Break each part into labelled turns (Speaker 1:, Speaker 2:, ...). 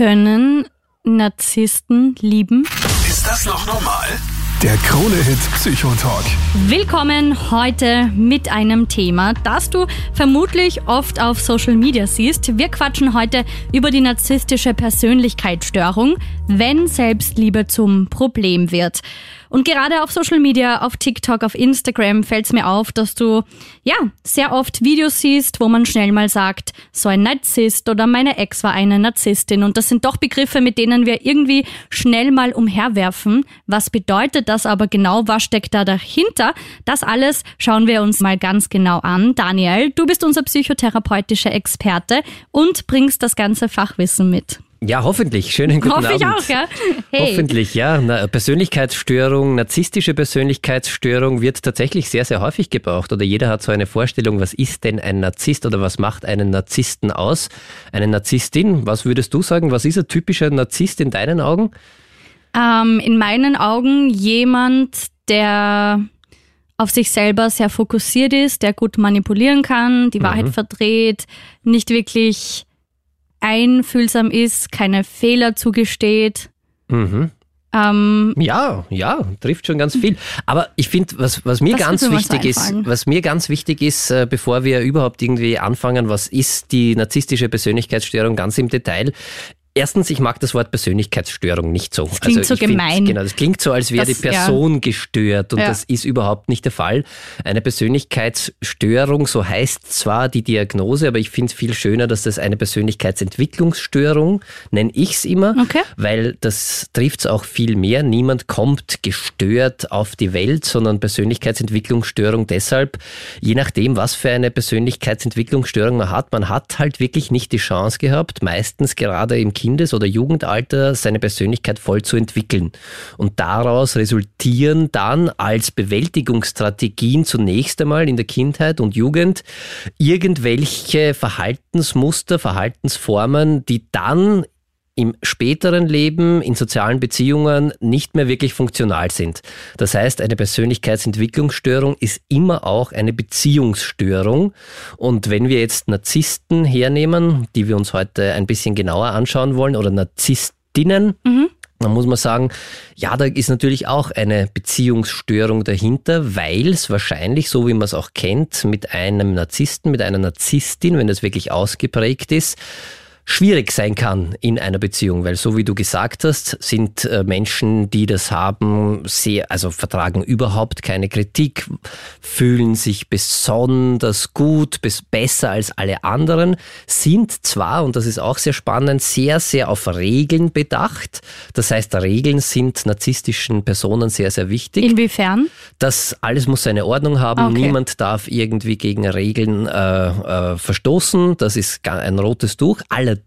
Speaker 1: Können Narzissten lieben?
Speaker 2: Ist das noch normal? Der Krone-Hit Psychotalk.
Speaker 1: Willkommen heute mit einem Thema, das du vermutlich oft auf Social Media siehst. Wir quatschen heute über die narzisstische Persönlichkeitsstörung, wenn Selbstliebe zum Problem wird. Und gerade auf Social Media, auf TikTok, auf Instagram fällt es mir auf, dass du ja sehr oft Videos siehst, wo man schnell mal sagt, so ein Narzisst oder meine Ex war eine Narzisstin. Und das sind doch Begriffe, mit denen wir irgendwie schnell mal umherwerfen. Was bedeutet das aber genau? Was steckt da dahinter? Das alles schauen wir uns mal ganz genau an. Daniel, du bist unser psychotherapeutischer Experte und bringst das ganze Fachwissen mit.
Speaker 3: Ja, hoffentlich. Schönen guten
Speaker 1: Hoffe
Speaker 3: Abend.
Speaker 1: ich auch, ja. Hey.
Speaker 3: Hoffentlich, ja. Na, Persönlichkeitsstörung, narzisstische Persönlichkeitsstörung wird tatsächlich sehr, sehr häufig gebraucht. Oder jeder hat so eine Vorstellung, was ist denn ein Narzisst oder was macht einen Narzissten aus? Eine Narzisstin, was würdest du sagen? Was ist ein typischer Narzisst in deinen Augen?
Speaker 1: Ähm, in meinen Augen jemand, der auf sich selber sehr fokussiert ist, der gut manipulieren kann, die Wahrheit verdreht, nicht wirklich einfühlsam ist, keine Fehler zugesteht.
Speaker 3: Mhm.
Speaker 1: Ähm,
Speaker 3: Ja, ja, trifft schon ganz viel. Aber ich finde, was, was mir ganz wichtig ist, was mir ganz wichtig ist, äh, bevor wir überhaupt irgendwie anfangen, was ist die narzisstische Persönlichkeitsstörung ganz im Detail. Erstens, ich mag das Wort Persönlichkeitsstörung nicht so.
Speaker 1: klingt so
Speaker 3: ich find,
Speaker 1: gemein.
Speaker 3: Genau, das klingt so, als wäre die
Speaker 1: Das- ja.
Speaker 3: Person gestört und
Speaker 1: Ja.
Speaker 3: das ist überhaupt nicht der Fall. Eine Persönlichkeitsstörung, so heißt zwar die Diagnose, aber ich finde es viel schöner, dass das eine Persönlichkeitsentwicklungsstörung, nenne ich es immer,
Speaker 1: Okay.
Speaker 3: weil das trifft es auch viel mehr. Niemand kommt gestört auf die Welt, sondern Persönlichkeitsentwicklungsstörung deshalb, je nachdem, was für eine Persönlichkeitsentwicklungsstörung man hat, man hat halt wirklich nicht die Chance gehabt, meistens gerade im Kindes- oder Jugendalter seine Persönlichkeit voll zu entwickeln. Und daraus resultieren dann als Bewältigungsstrategien zunächst einmal in der Kindheit und Jugend irgendwelche Verhaltensmuster, Verhaltensformen, die dann im späteren Leben in sozialen Beziehungen nicht mehr wirklich funktional sind. Das heißt, eine Persönlichkeitsentwicklungsstörung ist immer auch eine Beziehungsstörung. Und wenn wir jetzt Narzissten hernehmen, die wir uns heute ein bisschen genauer anschauen wollen, oder Narzisstinnen, dann muss man sagen, ja, da ist natürlich auch eine Beziehungsstörung dahinter, weil es wahrscheinlich, so wie man es auch kennt, mit einem Narzissten, mit einer Narzisstin, wenn das wirklich ausgeprägt ist, schwierig sein kann in einer Beziehung, weil so wie du gesagt hast, sind äh, Menschen, die das haben, sehr, also vertragen überhaupt keine Kritik, fühlen sich besonders gut, bis besser als alle anderen, sind zwar, und das ist auch sehr spannend, sehr, sehr auf Regeln bedacht. Das heißt, Regeln sind narzisstischen Personen sehr, sehr wichtig.
Speaker 1: inwiefern?
Speaker 3: Das alles muss seine Ordnung haben.
Speaker 1: Okay.
Speaker 3: Niemand darf irgendwie gegen Regeln äh, äh, verstoßen. Das ist ein rotes Tuch. Allerdings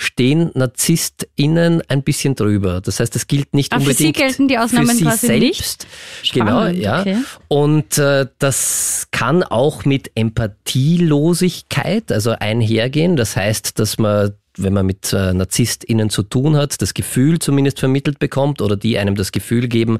Speaker 3: stehen NarzisstInnen ein bisschen drüber. Das heißt, es gilt nicht
Speaker 1: für
Speaker 3: unbedingt
Speaker 1: sie gelten die Ausnahmen
Speaker 3: für sie
Speaker 1: quasi
Speaker 3: selbst.
Speaker 1: nicht?
Speaker 3: Genau,
Speaker 1: Spannend,
Speaker 3: ja.
Speaker 1: okay.
Speaker 3: Und äh, das kann auch mit Empathielosigkeit also einhergehen. Das heißt, dass man wenn man mit äh, NarzisstInnen zu tun hat, das Gefühl zumindest vermittelt bekommt oder die einem das Gefühl geben,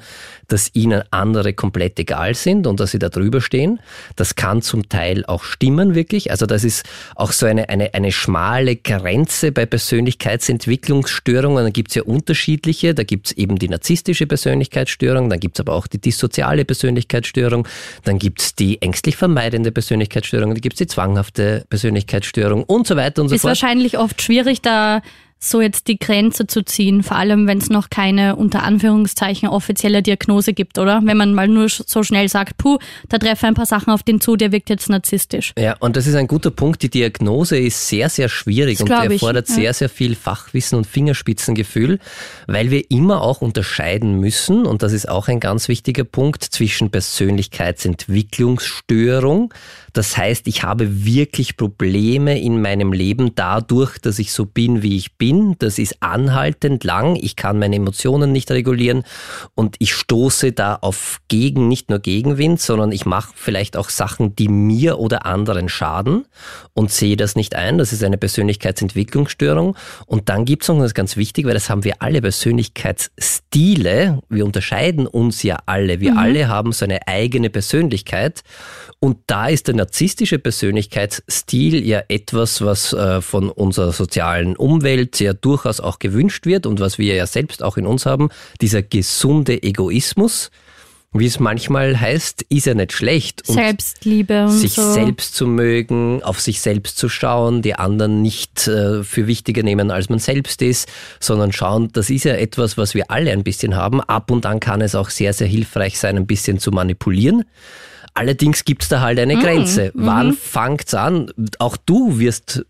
Speaker 3: dass ihnen andere komplett egal sind und dass sie da drüber stehen. Das kann zum Teil auch stimmen, wirklich. Also das ist auch so eine, eine, eine schmale Grenze bei Persönlichkeitsentwicklungsstörungen. Da gibt's ja unterschiedliche. Da gibt's eben die narzisstische Persönlichkeitsstörung, dann gibt's aber auch die dissoziale Persönlichkeitsstörung, dann gibt's die ängstlich vermeidende Persönlichkeitsstörung, dann gibt's die zwanghafte Persönlichkeitsstörung und so weiter und so
Speaker 1: Ist
Speaker 3: fort.
Speaker 1: wahrscheinlich oft schwierig, da so jetzt die Grenze zu ziehen, vor allem wenn es noch keine unter Anführungszeichen offizielle Diagnose gibt, oder? Wenn man mal nur so schnell sagt, puh, da treffe ein paar Sachen auf den zu, der wirkt jetzt narzisstisch.
Speaker 3: Ja, und das ist ein guter Punkt. Die Diagnose ist sehr, sehr schwierig
Speaker 1: Das
Speaker 3: und
Speaker 1: glaub ich,
Speaker 3: erfordert
Speaker 1: ja.
Speaker 3: sehr, sehr viel Fachwissen und Fingerspitzengefühl, weil wir immer auch unterscheiden müssen, und das ist auch ein ganz wichtiger Punkt, zwischen Persönlichkeitsentwicklungsstörung. Das heißt, ich habe wirklich Probleme in meinem Leben dadurch, dass ich so bin, wie ich bin. Das ist anhaltend lang. Ich kann meine Emotionen nicht regulieren und ich stoße da auf Gegen, nicht nur Gegenwind, sondern ich mache vielleicht auch Sachen, die mir oder anderen schaden und sehe das nicht ein. Das ist eine Persönlichkeitsentwicklungsstörung. Und dann gibt es noch, das ist ganz wichtig, weil das haben wir alle, Persönlichkeitsstile. Wir unterscheiden uns ja alle. Wir alle haben so eine eigene Persönlichkeit. Und da ist der narzisstische Persönlichkeitsstil ja etwas, was äh, von unserer sozialen Umwelt ja durchaus auch gewünscht wird und was wir ja selbst auch in uns haben, dieser gesunde Egoismus, wie es manchmal heißt, ist ja nicht schlecht.
Speaker 1: Und Selbstliebe und
Speaker 3: sich
Speaker 1: so.
Speaker 3: selbst zu mögen, auf sich selbst zu schauen, die anderen nicht äh, für wichtiger nehmen, als man selbst ist, sondern schauen, das ist ja etwas, was wir alle ein bisschen haben. Ab und an kann es auch sehr, sehr hilfreich sein, ein bisschen zu manipulieren. Allerdings gibt es da halt eine mhm. Grenze. Mhm. Wann fängt's an? Auch du wirst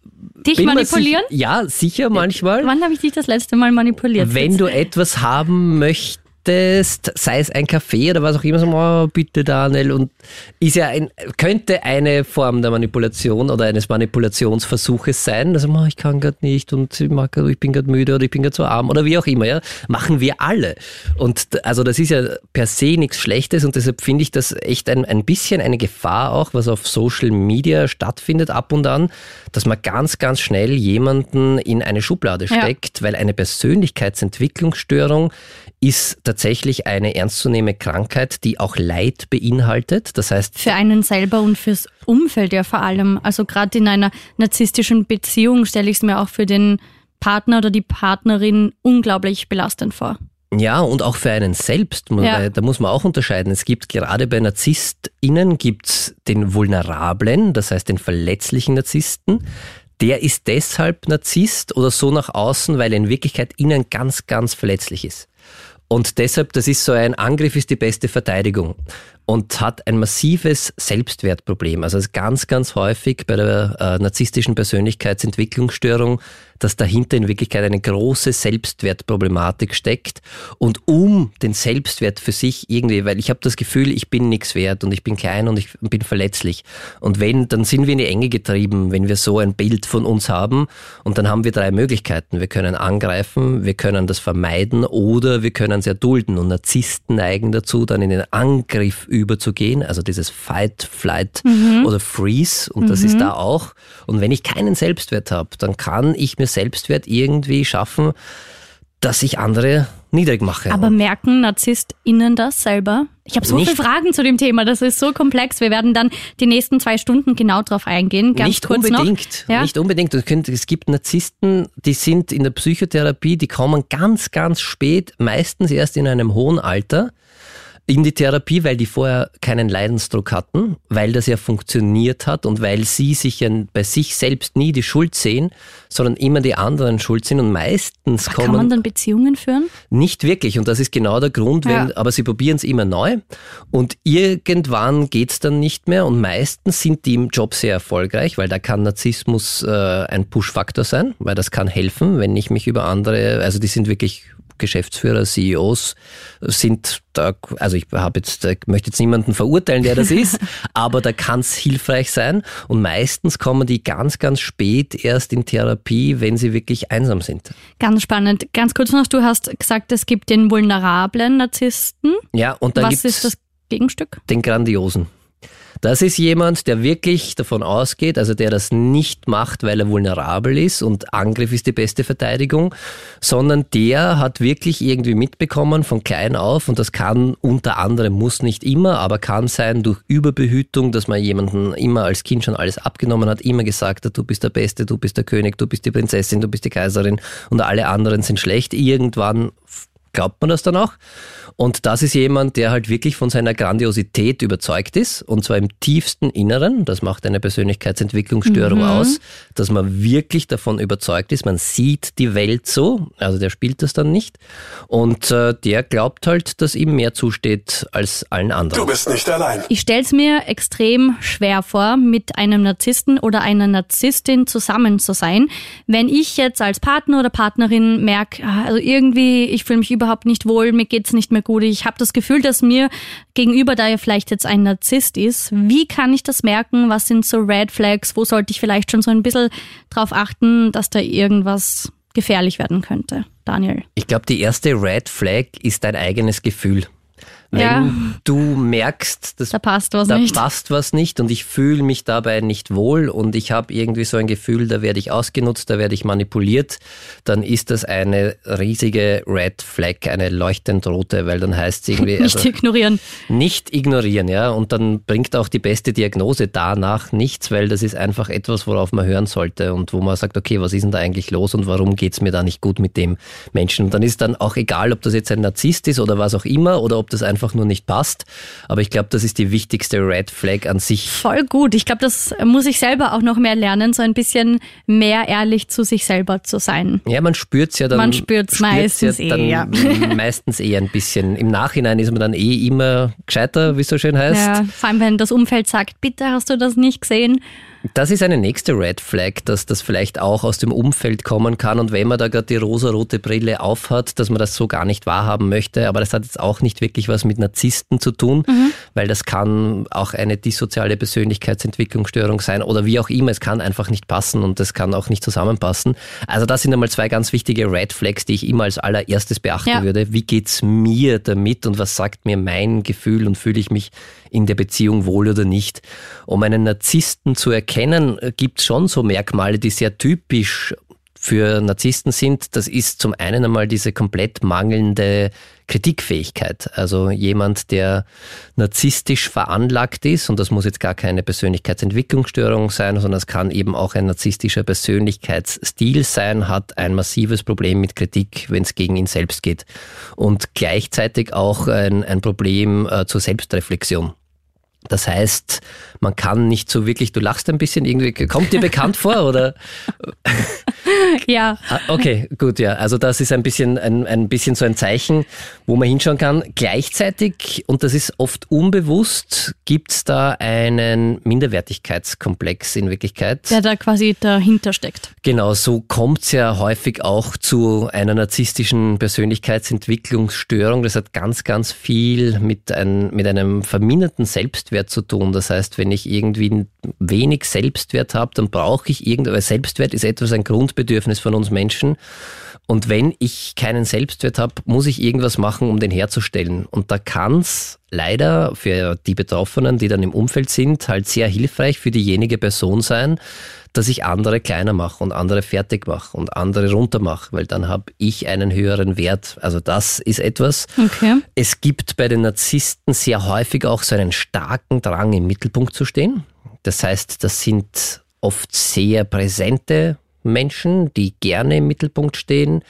Speaker 1: Dich manipulieren?
Speaker 3: Sich, ja, sicher manchmal.
Speaker 1: Wann habe ich dich das letzte Mal manipuliert?
Speaker 3: Wenn du etwas haben möchtest, möchtest, sei es ein Kaffee oder was auch immer, so, oh, bitte Daniel, und ist ja ein, könnte eine Form der Manipulation oder eines Manipulationsversuches sein, also oh, ich kann gerade nicht und ich, mag, ich bin gerade müde oder ich bin gerade zu arm oder wie auch immer, ja, machen wir alle. Und also das ist ja per se nichts Schlechtes und deshalb finde ich das echt ein, ein bisschen eine Gefahr auch, was auf Social Media stattfindet ab und an, dass man ganz, ganz schnell jemanden in eine Schublade steckt, ja. weil eine Persönlichkeitsentwicklungsstörung ist tatsächlich eine ernstzunehmende Krankheit, die auch Leid beinhaltet. Das heißt.
Speaker 1: Für einen selber und fürs Umfeld ja vor allem. Also gerade in einer narzisstischen Beziehung stelle ich es mir auch für den Partner oder die Partnerin unglaublich belastend vor.
Speaker 3: Ja, und auch für einen selbst, ja. da muss man auch unterscheiden. Es gibt gerade bei NarzisstInnen gibt's den vulnerablen, das heißt den verletzlichen Narzissten. Der ist deshalb Narzisst oder so nach außen, weil er in Wirklichkeit innen ganz, ganz verletzlich ist. Und deshalb, das ist so ein Angriff ist die beste Verteidigung und hat ein massives Selbstwertproblem. Also ganz, ganz häufig bei der äh, narzisstischen Persönlichkeitsentwicklungsstörung dass dahinter in Wirklichkeit eine große Selbstwertproblematik steckt und um den Selbstwert für sich irgendwie, weil ich habe das Gefühl, ich bin nichts wert und ich bin klein und ich bin verletzlich. Und wenn, dann sind wir in die Enge getrieben, wenn wir so ein Bild von uns haben und dann haben wir drei Möglichkeiten. Wir können angreifen, wir können das vermeiden oder wir können es erdulden und Narzissten neigen dazu, dann in den Angriff überzugehen, also dieses Fight, Flight mhm. oder Freeze und das ist mhm. da auch. Und wenn ich keinen Selbstwert habe, dann kann ich mir Selbstwert irgendwie schaffen, dass ich andere niedrig mache.
Speaker 1: Aber merken NarzisstInnen das selber? Ich habe so nicht, viele Fragen zu dem Thema, das ist so komplex. Wir werden dann die nächsten zwei Stunden genau drauf eingehen. Ganz
Speaker 3: nicht
Speaker 1: kurz
Speaker 3: unbedingt,
Speaker 1: noch. Ja?
Speaker 3: nicht unbedingt. Es gibt Narzissten, die sind in der Psychotherapie, die kommen ganz, ganz spät, meistens erst in einem hohen Alter in die Therapie, weil die vorher keinen Leidensdruck hatten, weil das ja funktioniert hat und weil sie sich ja bei sich selbst nie die Schuld sehen, sondern immer die anderen schuld sind und meistens
Speaker 1: Ach,
Speaker 3: kommen...
Speaker 1: Kann man dann Beziehungen führen?
Speaker 3: Nicht wirklich und das ist genau der Grund, wenn, ja. aber sie probieren es immer neu und irgendwann geht's dann nicht mehr und meistens sind die im Job sehr erfolgreich, weil da kann Narzissmus äh, ein Push-Faktor sein, weil das kann helfen, wenn ich mich über andere, also die sind wirklich Geschäftsführer, CEOs sind da, also ich habe jetzt, möchte jetzt niemanden verurteilen, der das ist, aber da kann es hilfreich sein. Und meistens kommen die ganz, ganz spät erst in Therapie, wenn sie wirklich einsam sind.
Speaker 1: Ganz spannend. Ganz kurz noch, du hast gesagt, es gibt den vulnerablen Narzissten.
Speaker 3: Ja, und dann
Speaker 1: Was ist das Gegenstück?
Speaker 3: Den grandiosen. Das ist jemand, der wirklich davon ausgeht, also der das nicht macht, weil er vulnerabel ist und Angriff ist die beste Verteidigung, sondern der hat wirklich irgendwie mitbekommen von klein auf und das kann unter anderem, muss nicht immer, aber kann sein durch Überbehütung, dass man jemanden immer als Kind schon alles abgenommen hat, immer gesagt hat, du bist der Beste, du bist der König, du bist die Prinzessin, du bist die Kaiserin und alle anderen sind schlecht. Irgendwann glaubt man das dann auch. Und das ist jemand, der halt wirklich von seiner Grandiosität überzeugt ist, und zwar im tiefsten Inneren. Das macht eine Persönlichkeitsentwicklungsstörung mhm. aus, dass man wirklich davon überzeugt ist. Man sieht die Welt so, also der spielt das dann nicht. Und äh, der glaubt halt, dass ihm mehr zusteht als allen anderen.
Speaker 2: Du bist nicht allein.
Speaker 1: Ich stelle es mir extrem schwer vor, mit einem Narzissten oder einer Narzisstin zusammen zu sein. Wenn ich jetzt als Partner oder Partnerin merke, ah, also irgendwie, ich fühle mich überhaupt nicht wohl, mir geht's nicht mehr gut. Ich habe das Gefühl, dass mir gegenüber da ja vielleicht jetzt ein Narzisst ist. Wie kann ich das merken? Was sind so Red Flags? Wo sollte ich vielleicht schon so ein bisschen drauf achten, dass da irgendwas gefährlich werden könnte? Daniel.
Speaker 3: Ich glaube, die erste Red Flag ist dein eigenes Gefühl. Wenn
Speaker 1: Ja.
Speaker 3: du merkst, dass
Speaker 1: Da passt was
Speaker 3: da
Speaker 1: nicht.
Speaker 3: passt was nicht und ich fühle mich dabei nicht wohl und ich habe irgendwie so ein Gefühl, da werde ich ausgenutzt, da werde ich manipuliert, dann ist das eine riesige Red Flag, eine leuchtend rote, weil dann heißt es irgendwie
Speaker 1: Nicht
Speaker 3: also,
Speaker 1: ignorieren.
Speaker 3: nicht ignorieren, ja, und dann bringt auch die beste Diagnose danach nichts, weil das ist einfach etwas, worauf man hören sollte und wo man sagt, okay, was ist denn da eigentlich los und warum geht's mir da nicht gut mit dem Menschen? Und dann ist dann auch egal, ob das jetzt ein Narzisst ist oder was auch immer oder ob das einfach nur nicht passt, aber ich glaube, das ist die wichtigste Red Flag an sich.
Speaker 1: Voll gut. Ich glaube, das muss ich selber auch noch mehr lernen, so ein bisschen mehr ehrlich zu sich selber zu sein.
Speaker 3: Ja, man spürt's ja dann.
Speaker 1: Man spürt's meistens
Speaker 3: ja
Speaker 1: eh, ja.
Speaker 3: Meistens eh ein bisschen. Im Nachhinein ist man dann eh immer gescheiter, wie es so schön heißt.
Speaker 1: Ja, vor allem, wenn das Umfeld sagt, bitte hast du das nicht gesehen.
Speaker 3: Das ist eine nächste Red Flag, dass das vielleicht auch aus dem Umfeld kommen kann und wenn man da gerade die rosarote Brille aufhat, dass man das so gar nicht wahrhaben möchte. Aber das hat jetzt auch nicht wirklich was mit Narzissten zu tun, weil das kann auch eine dissoziale Persönlichkeitsentwicklungsstörung sein oder wie auch immer. Es kann einfach nicht passen und das kann auch nicht zusammenpassen. Also das sind einmal zwei ganz wichtige Red Flags, die ich immer als allererstes beachten
Speaker 1: Ja.
Speaker 3: würde. Wie geht's mir damit und was sagt mir mein Gefühl und fühle ich mich in der Beziehung wohl oder nicht? Um einen Narzissten zu erkennen, gibt es schon so Merkmale, die sehr typisch für Narzissten sind. Das ist zum einen einmal diese komplett mangelnde Kritikfähigkeit. Also jemand, der narzisstisch veranlagt ist, und das muss jetzt gar keine Persönlichkeitsentwicklungsstörung sein, sondern es kann eben auch ein narzisstischer Persönlichkeitsstil sein, hat ein massives Problem mit Kritik, wenn es gegen ihn selbst geht. Und gleichzeitig auch ein, ein Problem äh, zur Selbstreflexion. Das heißt, man kann nicht so wirklich, du lachst ein bisschen irgendwie, kommt dir bekannt vor oder?
Speaker 1: Ja,
Speaker 3: Ah, Okay, gut, ja. Also das ist ein bisschen, ein, ein bisschen so ein Zeichen, wo man hinschauen kann. Gleichzeitig, und das ist oft unbewusst, gibt's da einen Minderwertigkeitskomplex in Wirklichkeit.
Speaker 1: der da quasi dahinter steckt.
Speaker 3: Genau, so kommt's ja häufig auch zu einer narzisstischen Persönlichkeitsentwicklungsstörung. Das hat ganz, ganz viel mit, ein, mit einem verminderten Selbstwert zu tun. Das heißt, wenn ich irgendwie wenig Selbstwert habe, dann brauche ich irgend, weil Selbstwert ist etwas ein Grundbedürfnis von uns Menschen. Und wenn ich keinen Selbstwert habe, muss ich irgendwas machen, um den herzustellen. Und da kann's leider für die Betroffenen, die dann im Umfeld sind, halt sehr hilfreich für diejenige Person sein, dass ich andere kleiner mache und andere fertig mache und andere runter mache, weil dann habe ich einen höheren Wert. Also das ist etwas.
Speaker 1: Okay.
Speaker 3: Es gibt bei den Narzissten sehr häufig auch so einen starken Drang, im Mittelpunkt zu stehen. Das heißt, das sind oft sehr präsente Menschen, die gerne im Mittelpunkt stehen.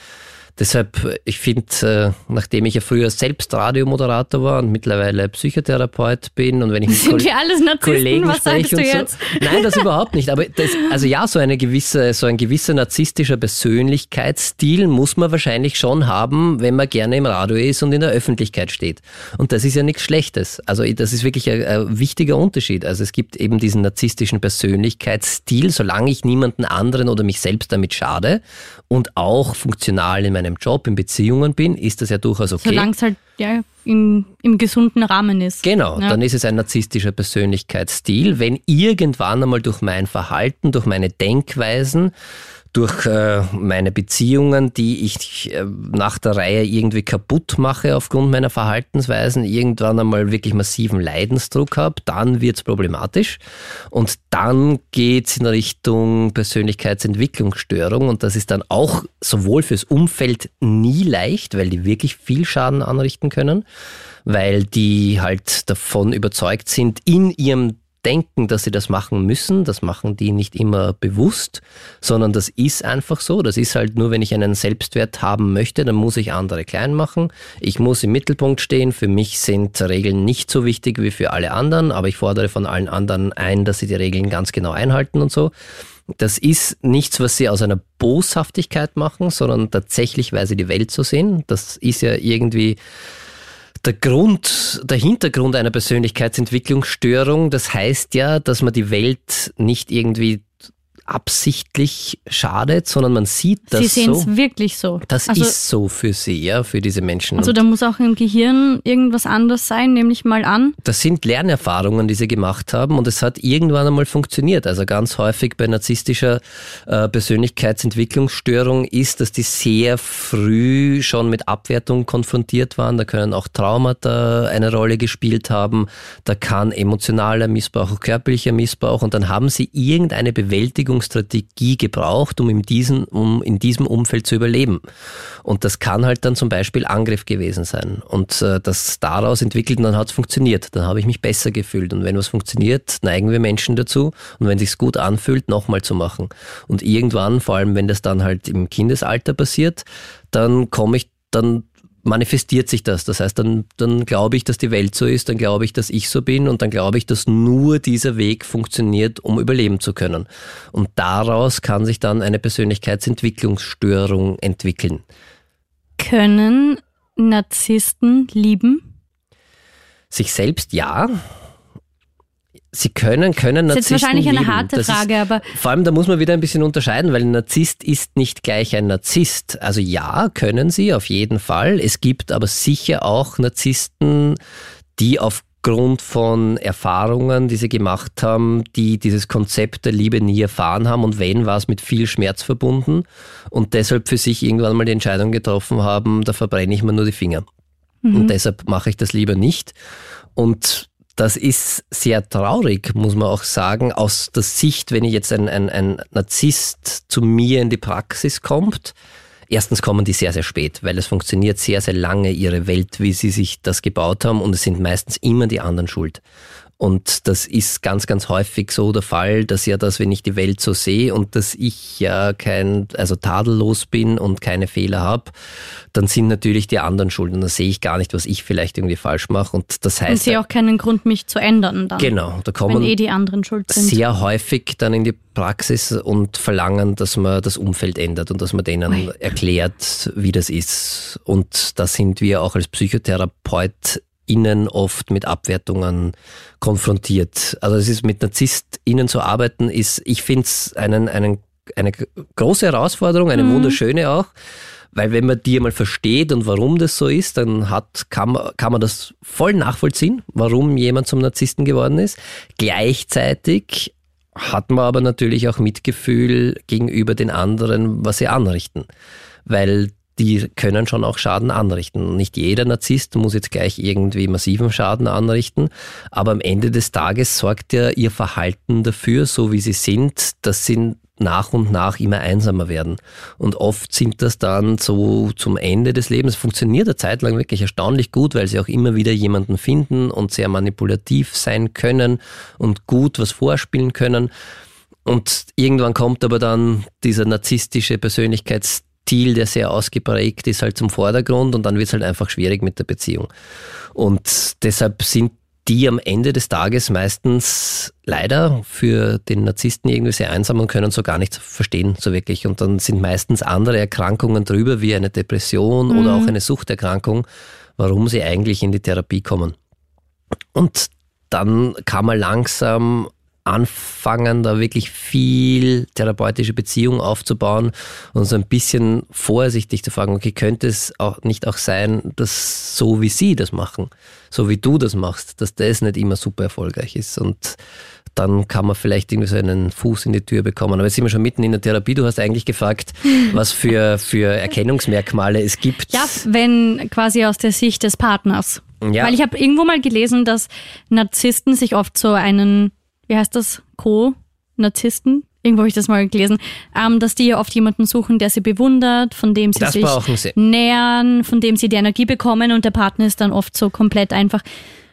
Speaker 3: Deshalb, ich finde, äh, nachdem ich ja früher selbst Radiomoderator war und mittlerweile Psychotherapeut bin und wenn ich mit
Speaker 1: Sind wir alles Narzissten?
Speaker 3: Kollegen
Speaker 1: Was
Speaker 3: spreche
Speaker 1: sagst du
Speaker 3: und so.
Speaker 1: jetzt?
Speaker 3: Nein, das überhaupt nicht. Aber das, also ja, so eine gewisse, so ein gewisser narzisstischer Persönlichkeitsstil muss man wahrscheinlich schon haben, wenn man gerne im Radio ist und in der Öffentlichkeit steht. Und das ist ja nichts Schlechtes. Also das ist wirklich ein, ein wichtiger Unterschied. Also es gibt eben diesen narzisstischen Persönlichkeitsstil, solange ich niemanden anderen oder mich selbst damit schade und auch funktional in meinem Job, in Beziehungen bin, ist das ja durchaus okay.
Speaker 1: Solange es halt ja, im, im gesunden Rahmen ist.
Speaker 3: Genau,
Speaker 1: Ja.
Speaker 3: dann ist es ein narzisstischer Persönlichkeitsstil. Wenn irgendwann einmal durch mein Verhalten, durch meine Denkweisen, durch äh, meine Beziehungen, die ich äh, nach der Reihe irgendwie kaputt mache aufgrund meiner Verhaltensweisen, irgendwann einmal wirklich massiven Leidensdruck habe, dann wird's problematisch. Und dann geht's in Richtung Persönlichkeitsentwicklungsstörung. Und das ist dann auch sowohl fürs Umfeld nie leicht, weil die wirklich viel Schaden anrichten können, weil die halt davon überzeugt sind, in ihrem denken, dass sie das machen müssen. Das machen die nicht immer bewusst, sondern das ist einfach so. Das ist halt nur, wenn ich einen Selbstwert haben möchte, dann muss ich andere klein machen. Ich muss im Mittelpunkt stehen. Für mich sind Regeln nicht so wichtig wie für alle anderen, aber ich fordere von allen anderen ein, dass sie die Regeln ganz genau einhalten und so. Das ist nichts, was sie aus einer Boshaftigkeit machen, sondern tatsächlich, weil sie die Welt so sehen. Das ist ja irgendwie der Grund, der Hintergrund einer Persönlichkeitsentwicklungsstörung, das heißt ja, dass man die Welt nicht irgendwie absichtlich schadet, sondern man sieht das
Speaker 1: Sie sehen es
Speaker 3: so.
Speaker 1: wirklich so.
Speaker 3: Das
Speaker 1: also,
Speaker 3: ist so für sie, ja, für diese Menschen.
Speaker 1: Also da muss auch im Gehirn irgendwas anders sein, nehme ich mal an.
Speaker 3: das sind Lernerfahrungen, die sie gemacht haben und es hat irgendwann einmal funktioniert. Also ganz häufig bei narzisstischer äh, Persönlichkeitsentwicklungsstörung ist, dass die sehr früh schon mit Abwertung konfrontiert waren. Da können auch Traumata eine Rolle gespielt haben. Da kann emotionaler Missbrauch, auch körperlicher Missbrauch und dann haben sie irgendeine Bewältigungsstrategie gebraucht, um in, diesen, um in diesem Umfeld zu überleben. Und das kann halt dann zum Beispiel Angriff gewesen sein. Und äh, das daraus entwickelt und dann hat es funktioniert. Dann habe ich mich besser gefühlt. Und wenn was funktioniert, neigen wir Menschen dazu. Und wenn sich's gut anfühlt, nochmal zu machen. Und irgendwann, vor allem wenn das dann halt im Kindesalter passiert, dann komme ich, dann manifestiert sich das. Das heißt, dann, dann glaube ich, dass die Welt so ist, dann glaube ich, dass ich so bin und dann glaube ich, dass nur dieser Weg funktioniert, um überleben zu können. Und daraus kann sich dann eine Persönlichkeitsentwicklungsstörung entwickeln.
Speaker 1: Können Narzissten lieben?
Speaker 3: Sich selbst ja. Sie können, können
Speaker 1: Das ist
Speaker 3: Narzissten
Speaker 1: wahrscheinlich eine
Speaker 3: lieben.
Speaker 1: harte
Speaker 3: ist-
Speaker 1: Frage, aber
Speaker 3: Vor allem, da muss man wieder ein bisschen unterscheiden, weil ein Narzisst ist nicht gleich ein Narzisst. Also ja, können sie auf jeden Fall. Es gibt aber sicher auch Narzissten, die aufgrund von Erfahrungen, die sie gemacht haben, die dieses Konzept der Liebe nie erfahren haben und wenn, war es mit viel Schmerz verbunden und deshalb für sich irgendwann mal die Entscheidung getroffen haben, da verbrenne ich mir nur die Finger. Und deshalb mache ich das lieber nicht. Und das ist sehr traurig, muss man auch sagen, aus der Sicht, wenn jetzt ein, ein, ein Narzisst zu mir in die Praxis kommt. Erstens kommen die sehr, sehr spät, weil es funktioniert sehr, sehr lange ihre Welt, wie sie sich das gebaut haben und es sind meistens immer die anderen schuld. Und das ist ganz, ganz häufig so der Fall, dass ja das, wenn ich die Welt so sehe und dass ich ja kein, also tadellos bin und keine Fehler habe, dann sind natürlich die anderen schuld und dann sehe ich gar nicht, was ich vielleicht irgendwie falsch mache. Und das
Speaker 1: ich
Speaker 3: heißt,
Speaker 1: sehe auch keinen Grund, mich zu ändern dann.
Speaker 3: genau, da
Speaker 1: Wenn
Speaker 3: kommen
Speaker 1: eh die anderen schuld sind.
Speaker 3: sehr häufig dann in die Praxis und verlangen, dass man das Umfeld ändert und dass man denen erklärt, wie das ist. Und da sind wir auch als PsychotherapeutInnen oft mit Abwertungen konfrontiert. Also es ist mit NarzisstInnen zu arbeiten, ist, ich finde es einen, einen, eine große Herausforderung, eine wunderschöne auch. Weil wenn man die mal versteht und warum das so ist, dann hat, kann, man, kann man das voll nachvollziehen, warum jemand zum Narzissten geworden ist. Gleichzeitig hat man aber natürlich auch Mitgefühl gegenüber den anderen, was sie anrichten. Weil die können schon auch Schaden anrichten. Nicht jeder Narzisst muss jetzt gleich irgendwie massiven Schaden anrichten, aber am Ende des Tages sorgt ja ihr Verhalten dafür, so wie sie sind, dass sie nach und nach immer einsamer werden. Und oft sind das dann so zum Ende des Lebens. Funktioniert eine Zeit lang wirklich erstaunlich gut, weil sie auch immer wieder jemanden finden und sehr manipulativ sein können und gut was vorspielen können. Und irgendwann kommt aber dann dieser narzisstische Persönlichkeitsstil, der sehr ausgeprägt ist, halt zum Vordergrund und dann wird es halt einfach schwierig mit der Beziehung. Und deshalb sind die am Ende des Tages meistens leider für den Narzissten irgendwie sehr einsam und können so gar nichts verstehen, so wirklich. Und dann sind meistens andere Erkrankungen drüber, wie eine Depression oder auch eine Suchterkrankung, warum sie eigentlich in die Therapie kommen. Und dann kann man langsam anfangen, da wirklich viel therapeutische Beziehung aufzubauen und so ein bisschen vorsichtig zu fragen, okay, könnte es auch nicht auch sein, dass so wie Sie das machen, so wie du das machst, dass das nicht immer super erfolgreich ist und dann kann man vielleicht irgendwie so einen Fuß in die Tür bekommen. Aber jetzt sind wir schon mitten in der Therapie. Du hast eigentlich gefragt, was für, für Erkennungsmerkmale es gibt.
Speaker 1: Ja, wenn quasi aus der Sicht des Partners.
Speaker 3: Ja.
Speaker 1: Weil ich habe irgendwo mal gelesen, dass Narzissten sich oft so einen, wie heißt das, Co-Narzissten, irgendwo habe ich das mal gelesen, ähm, dass die ja oft jemanden suchen, der sie bewundert, von dem sie
Speaker 3: Das
Speaker 1: sich
Speaker 3: sie.
Speaker 1: nähern, von dem sie die Energie bekommen und der Partner ist dann oft so komplett einfach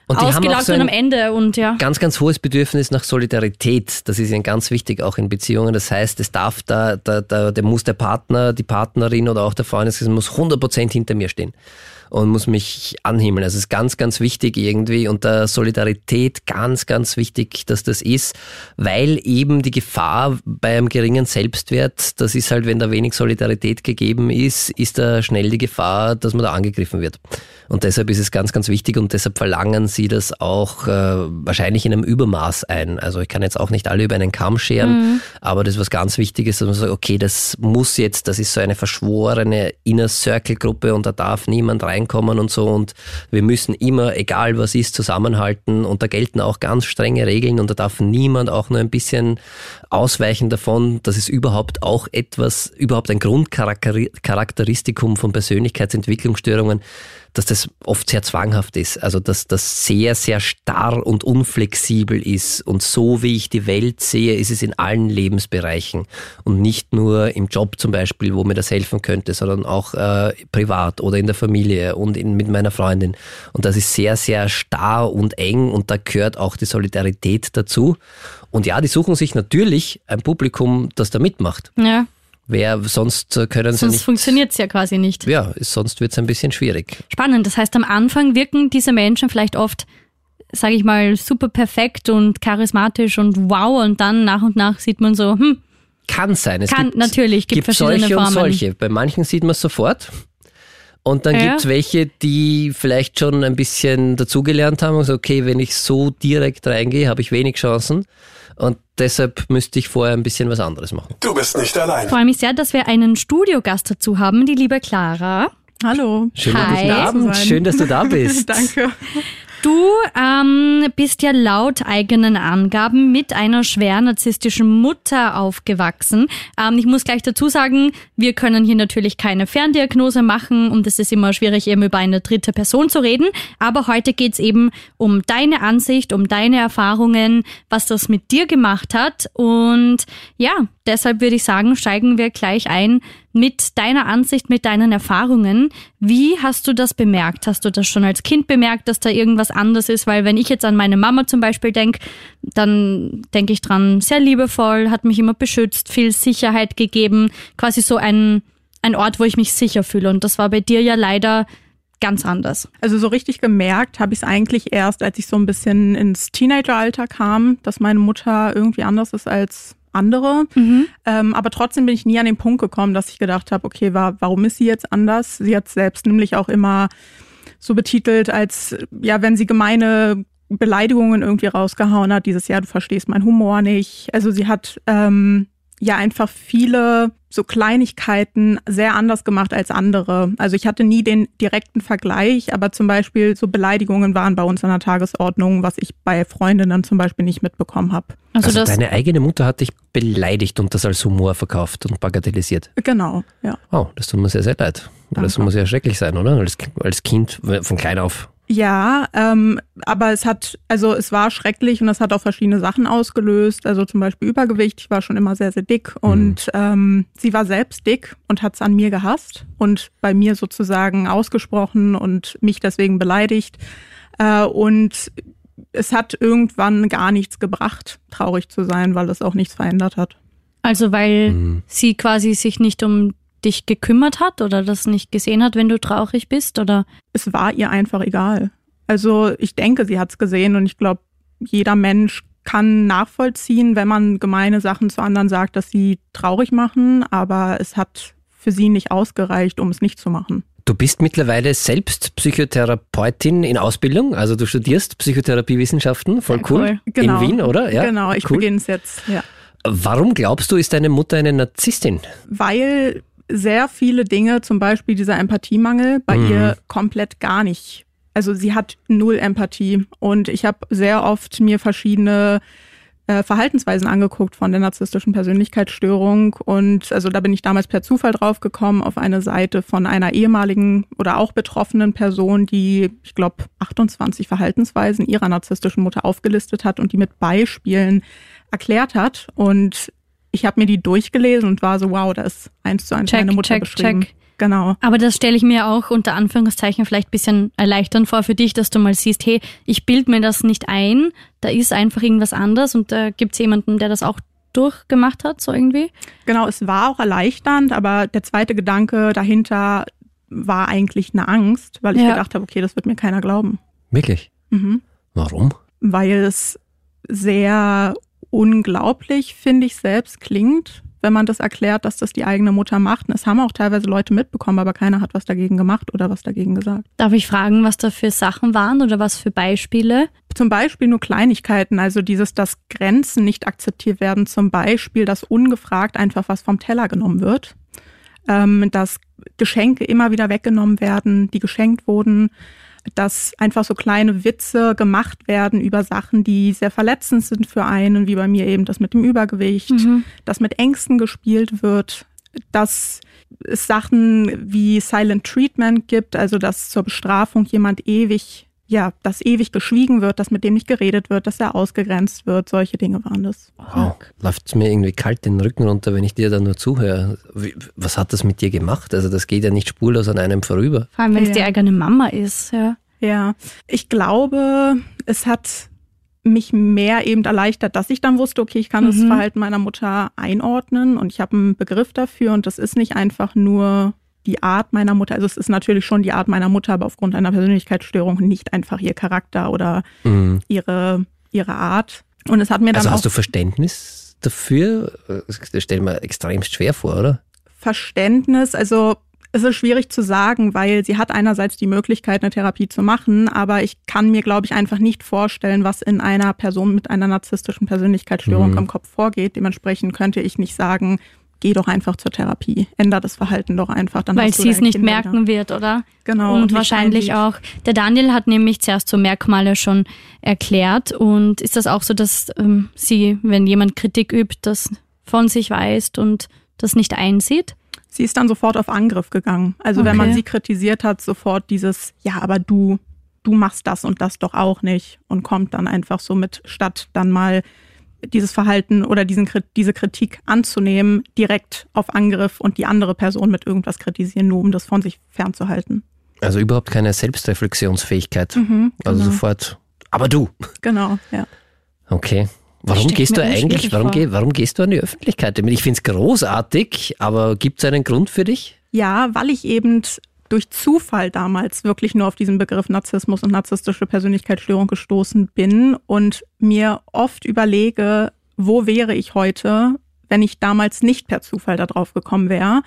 Speaker 3: Und
Speaker 1: ausgelaugt
Speaker 3: so
Speaker 1: und am Ende und ja.
Speaker 3: ganz, ganz hohes Bedürfnis nach Solidarität. Das ist ihnen ganz wichtig, auch in Beziehungen. Das heißt, es darf da, da, da, der muss der Partner, die Partnerin oder auch der Freundeskreis muss 100% hinter mir stehen und muss mich anhimmeln. Also es ist ganz, ganz wichtig irgendwie und der Solidarität ganz, ganz wichtig, dass das ist, weil eben die Gefahr bei einem geringen Selbstwert, das ist halt, wenn da wenig Solidarität gegeben ist, ist da schnell die Gefahr, dass man da angegriffen wird. Und deshalb ist es ganz, ganz wichtig und deshalb verlangen sie das auch äh, wahrscheinlich in einem Übermaß ein. Also ich kann jetzt auch nicht alle über einen Kamm scheren, mhm. aber das ist was ganz Wichtiges, dass man sagt, okay, das muss jetzt, das ist so eine verschworene Inner Circle Gruppe und da darf niemand reinkommen und so. Und wir müssen immer, egal was ist, zusammenhalten. Und da gelten auch ganz strenge Regeln. Und da darf niemand auch nur ein bisschen ausweichen davon. Das ist überhaupt auch etwas, überhaupt ein Grundcharakteristikum von Persönlichkeitsentwicklungsstörungen, dass das oft sehr zwanghaft ist. Also dass das sehr, sehr starr und unflexibel ist. Und so wie ich die Welt sehe, ist es in allen Lebensbereichen. Und nicht nur im Job zum Beispiel, wo mir das helfen könnte, sondern auch äh, privat oder in der Familie und in, mit meiner Freundin. Und das ist sehr, sehr starr und eng und da gehört auch die Solidarität dazu. Und ja, die suchen sich natürlich ein Publikum, das da mitmacht.
Speaker 1: Ja.
Speaker 3: Wer sonst äh, können
Speaker 1: sonst sie
Speaker 3: nicht.
Speaker 1: funktioniert es ja quasi nicht.
Speaker 3: Ja, sonst wird es ein bisschen schwierig.
Speaker 1: Spannend. Das heißt, am Anfang wirken diese Menschen vielleicht oft, sage ich mal, super perfekt und charismatisch und wow. Und dann nach und nach sieht man so, hm.
Speaker 3: Kann sein.
Speaker 1: Es kann, gibt, natürlich, gibt,
Speaker 3: gibt
Speaker 1: verschiedene
Speaker 3: solche
Speaker 1: Formen.
Speaker 3: und solche. Bei manchen sieht man es sofort. Und dann ja. gibt es welche, die vielleicht schon ein bisschen dazugelernt haben und so, okay, wenn ich so direkt reingehe, habe ich wenig Chancen. Und deshalb müsste ich vorher ein bisschen was anderes machen.
Speaker 2: Du bist nicht allein.
Speaker 1: Ich freue mich sehr, dass wir einen Studiogast dazu haben, die liebe Clara.
Speaker 4: Hallo.
Speaker 3: Schönen guten Abend. Schön, dass du da bist.
Speaker 4: Danke.
Speaker 1: Du ähm, bist ja laut eigenen Angaben mit einer schwer narzisstischen Mutter aufgewachsen. Ähm, ich muss gleich dazu sagen, wir können hier natürlich keine Ferndiagnose machen und es ist immer schwierig, eben über eine dritte Person zu reden. Aber heute geht's eben um deine Ansicht, um deine Erfahrungen, was das mit dir gemacht hat. Und ja, deshalb würde ich sagen, steigen wir gleich ein mit deiner Ansicht, mit deinen Erfahrungen. Wie hast du das bemerkt? Hast du das schon als Kind bemerkt, dass da irgendwas anders ist? Weil wenn ich jetzt an meine Mama zum Beispiel denke, dann denke ich dran, sehr liebevoll, hat mich immer beschützt, viel Sicherheit gegeben, quasi so ein, ein Ort, wo ich mich sicher fühle. Und das war bei dir ja leider ganz anders.
Speaker 4: Also so richtig gemerkt habe ich es eigentlich erst, als ich so ein bisschen ins Teenageralter kam, dass meine Mutter irgendwie anders ist als andere. Mhm. Ähm, aber trotzdem bin ich nie an den Punkt gekommen, dass ich gedacht habe, okay, war, warum ist sie jetzt anders? Sie hat selbst nämlich auch immer so betitelt, als ja, wenn sie gemeine Beleidigungen irgendwie rausgehauen hat, dieses Jahr, du verstehst meinen Humor nicht. Also sie hat ähm, ja einfach viele so Kleinigkeiten sehr anders gemacht als andere. Also ich hatte nie den direkten Vergleich, aber zum Beispiel so Beleidigungen waren bei uns an der Tagesordnung, was ich bei Freundinnen zum Beispiel nicht mitbekommen habe.
Speaker 3: Also, also deine eigene Mutter hat dich beleidigt und das als Humor verkauft und bagatellisiert.
Speaker 4: Genau, ja.
Speaker 3: Oh, das tut mir sehr, sehr leid. Danke. Das muss ja schrecklich sein, oder? Als, als Kind von klein auf.
Speaker 4: Ja, ähm, aber es hat, also es war schrecklich und es hat auch verschiedene Sachen ausgelöst. Also zum Beispiel Übergewicht. Ich war schon immer sehr, sehr dick mhm. und ähm, sie war selbst dick und hat es an mir gehasst und bei mir sozusagen ausgesprochen und mich deswegen beleidigt. Äh, und es hat irgendwann gar nichts gebracht, traurig zu sein, weil es auch nichts verändert hat.
Speaker 1: Also weil mhm. sie quasi sich nicht um dich gekümmert hat oder das nicht gesehen hat, wenn du traurig bist? Oder?
Speaker 4: Es war ihr einfach egal. Also ich denke, sie hat es gesehen und ich glaube, jeder Mensch kann nachvollziehen, wenn man gemeine Sachen zu anderen sagt, dass sie traurig machen, aber es hat für sie nicht ausgereicht, um es nicht zu machen.
Speaker 3: Du bist mittlerweile selbst Psychotherapeutin in Ausbildung, also du studierst Psychotherapiewissenschaften, voll cool, cool.
Speaker 4: Genau.
Speaker 3: in Wien, oder?
Speaker 4: Ja, genau, ich cool. beginne es jetzt, ja.
Speaker 3: Warum glaubst du, ist deine Mutter eine Narzisstin?
Speaker 4: Weil sehr viele Dinge, zum Beispiel dieser Empathiemangel, bei mhm. ihr komplett gar nicht. Also sie hat null Empathie und ich habe sehr oft mir verschiedene äh, Verhaltensweisen angeguckt von der narzisstischen Persönlichkeitsstörung und also da bin ich damals per Zufall drauf gekommen auf eine Seite von einer ehemaligen oder auch betroffenen Person, die ich glaube 28 Verhaltensweisen ihrer narzisstischen Mutter aufgelistet hat und die mit Beispielen erklärt hat und ich habe mir die durchgelesen und war so, wow, da ist eins zu eins check, meine Mutter check, beschrieben. Check. Genau.
Speaker 1: Aber das stelle ich mir auch unter Anführungszeichen vielleicht ein bisschen erleichternd vor für dich, dass du mal siehst, hey, ich bild mir das nicht ein, da ist einfach irgendwas anders und da gibt es jemanden, der das auch durchgemacht hat, so irgendwie.
Speaker 4: Genau, es war auch erleichternd, aber der zweite Gedanke dahinter war eigentlich eine Angst, weil ich ja. gedacht habe, okay, das wird mir keiner glauben.
Speaker 3: Wirklich?
Speaker 4: Mhm.
Speaker 3: Warum?
Speaker 4: Weil es sehr unglaublich, finde ich selbst, klingt, wenn man das erklärt, dass das die eigene Mutter macht. Und es haben auch teilweise Leute mitbekommen, aber keiner hat was dagegen gemacht oder was dagegen gesagt.
Speaker 1: Darf ich fragen, was da für Sachen waren oder was für Beispiele?
Speaker 4: Zum Beispiel nur Kleinigkeiten, also dieses, dass Grenzen nicht akzeptiert werden, zum Beispiel, dass ungefragt einfach was vom Teller genommen wird, ähm, dass Geschenke immer wieder weggenommen werden, die geschenkt wurden, dass einfach so kleine Witze gemacht werden über Sachen, die sehr verletzend sind für einen, wie bei mir eben das mit dem Übergewicht, mhm. dass mit Ängsten gespielt wird, dass es Sachen wie Silent Treatment gibt, also dass zur Bestrafung jemand ewig ja, dass ewig geschwiegen wird, dass mit dem nicht geredet wird, dass er ausgegrenzt wird. Solche Dinge waren das.
Speaker 3: Wow. Läuft es mir irgendwie kalt den Rücken runter, wenn ich dir da nur zuhöre. Wie, was hat das mit dir gemacht? Also das geht ja nicht spurlos an einem vorüber.
Speaker 1: Vor allem, wenn
Speaker 3: es
Speaker 1: ja. die eigene Mama ist. Ja.
Speaker 4: ja, ich glaube, es hat mich mehr eben erleichtert, dass ich dann wusste, okay, ich kann mhm. das Verhalten meiner Mutter einordnen und ich habe einen Begriff dafür und das ist nicht einfach nur die Art meiner Mutter, also es ist natürlich schon die Art meiner Mutter, aber aufgrund einer Persönlichkeitsstörung nicht einfach ihr Charakter oder mhm. ihre, ihre Art. Und es hat mir dann
Speaker 3: Also
Speaker 4: hast
Speaker 3: du Verständnis dafür? Das stelle ich mir extremst schwer vor, oder?
Speaker 4: Verständnis, also es ist schwierig zu sagen, weil sie hat einerseits die Möglichkeit, eine Therapie zu machen, aber ich kann mir, glaube ich, einfach nicht vorstellen, was in einer Person mit einer narzisstischen Persönlichkeitsstörung mhm. im Kopf vorgeht. Dementsprechend könnte ich nicht sagen, geh doch einfach zur Therapie, änder das Verhalten doch einfach.
Speaker 1: Dann Weil sie es nicht Kinder merken wieder. wird, oder?
Speaker 4: Genau.
Speaker 1: Und, und wahrscheinlich auch. Der Daniel hat nämlich zuerst so Merkmale schon erklärt. Und ist das auch so, dass ähm, sie, wenn jemand Kritik übt, das von sich weist und das nicht einsieht?
Speaker 4: Sie ist dann sofort auf Angriff gegangen. Also okay. wenn man sie kritisiert hat, sofort dieses, ja, aber du, du machst das und das doch auch nicht und kommt dann einfach so mit, statt dann mal dieses Verhalten oder diesen, diese Kritik anzunehmen, direkt auf Angriff und die andere Person mit irgendwas kritisieren, nur um das von sich fernzuhalten.
Speaker 3: Also überhaupt keine Selbstreflexionsfähigkeit. Mhm, also genau. Also sofort, aber du.
Speaker 4: Genau, ja.
Speaker 3: Okay. Warum gehst du eigentlich, warum, geh, warum gehst du an die Öffentlichkeit? Ich finde es großartig, aber gibt es einen Grund für dich?
Speaker 4: Ja, weil ich eben durch Zufall damals wirklich nur auf diesen Begriff Narzissmus und narzisstische Persönlichkeitsstörung gestoßen bin und mir oft überlege, wo wäre ich heute, wenn ich damals nicht per Zufall darauf gekommen wäre.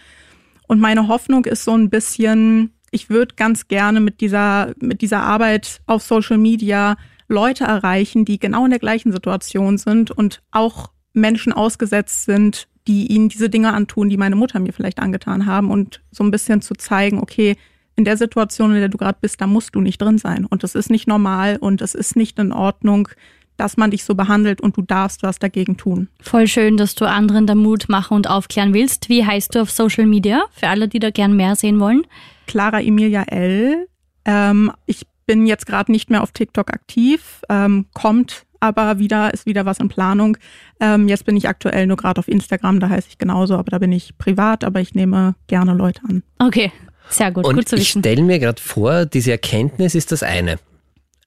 Speaker 4: Und meine Hoffnung ist so ein bisschen, ich würde ganz gerne mit dieser, mit dieser Arbeit auf Social Media Leute erreichen, die genau in der gleichen Situation sind und auch Menschen ausgesetzt sind die ihnen diese Dinge antun, die meine Mutter mir vielleicht angetan haben und so ein bisschen zu zeigen, okay, in der Situation, in der du gerade bist, da musst du nicht drin sein und das ist nicht normal und es ist nicht in Ordnung, dass man dich so behandelt und du darfst was dagegen tun.
Speaker 1: Voll schön, dass du anderen da Mut machen und aufklären willst. Wie heißt du auf Social Media? Für alle, die da gern mehr sehen wollen.
Speaker 4: Clara Emilia L. Ähm, ich bin jetzt gerade nicht mehr auf TikTok aktiv, ähm, kommt aber wieder ist wieder was in Planung. Ähm, jetzt bin ich aktuell nur gerade auf Instagram, da heiße ich genauso, aber da bin ich privat, aber ich nehme gerne Leute an.
Speaker 1: Okay, sehr gut.
Speaker 3: Und
Speaker 1: gut zu
Speaker 3: ich stelle mir gerade vor, diese Erkenntnis ist das eine.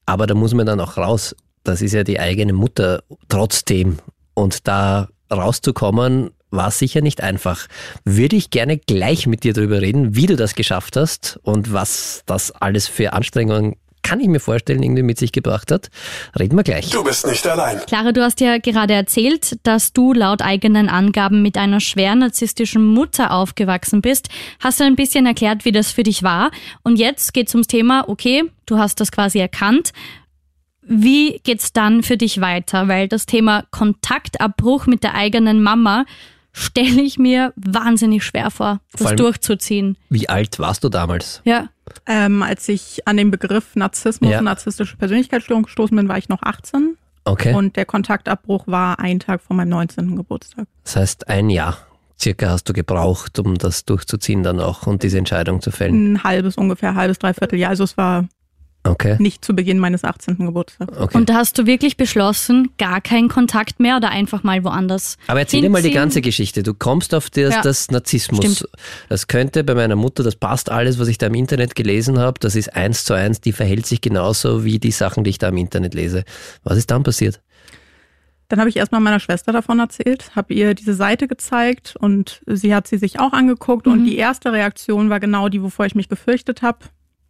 Speaker 3: Aber da muss man dann auch raus. Das ist ja die eigene Mutter trotzdem. Und da rauszukommen, war sicher nicht einfach. Würde ich gerne gleich mit dir darüber reden, wie du das geschafft hast und was das alles für Anstrengungen kann ich mir vorstellen, irgendwie mit sich gebracht hat. Reden wir gleich.
Speaker 2: Du bist nicht allein.
Speaker 1: Clara, du hast ja gerade erzählt, dass du laut eigenen Angaben mit einer schwer narzisstischen Mutter aufgewachsen bist. Hast du ein bisschen erklärt, wie das für dich war? Und jetzt geht es ums Thema, okay, du hast das quasi erkannt. Wie geht's dann für dich weiter? Weil das Thema Kontaktabbruch mit der eigenen Mama stelle ich mir wahnsinnig schwer vor, das vor durchzuziehen.
Speaker 3: Wie alt warst du damals?
Speaker 1: Ja.
Speaker 4: Ähm, als ich an den Begriff Narzissmus ja. und narzisstische Persönlichkeitsstörung gestoßen bin, war ich noch 18.
Speaker 3: Okay.
Speaker 4: Und der Kontaktabbruch war ein Tag vor meinem 19. Geburtstag.
Speaker 3: Das heißt, ein Jahr circa hast du gebraucht, um das durchzuziehen dann auch und diese Entscheidung zu fällen?
Speaker 4: Ein halbes, ungefähr halbes, dreiviertel Jahr. Also es war
Speaker 3: Okay.
Speaker 4: Nicht zu Beginn meines 18. Geburtstags.
Speaker 3: Okay.
Speaker 1: Und da hast du wirklich beschlossen, gar keinen Kontakt mehr oder einfach mal woanders?
Speaker 3: Aber erzähl dir mal die ganze Geschichte. Du kommst auf das, ja. das Narzissmus. Stimmt. Das könnte bei meiner Mutter, das passt alles, was ich da im Internet gelesen habe. Das ist eins zu eins, die verhält sich genauso wie die Sachen, die ich da im Internet lese. Was ist dann passiert?
Speaker 4: Dann habe ich erstmal meiner Schwester davon erzählt, habe ihr diese Seite gezeigt und sie hat sie sich auch angeguckt. Mhm. Und die erste Reaktion war genau die, wovor ich mich gefürchtet habe.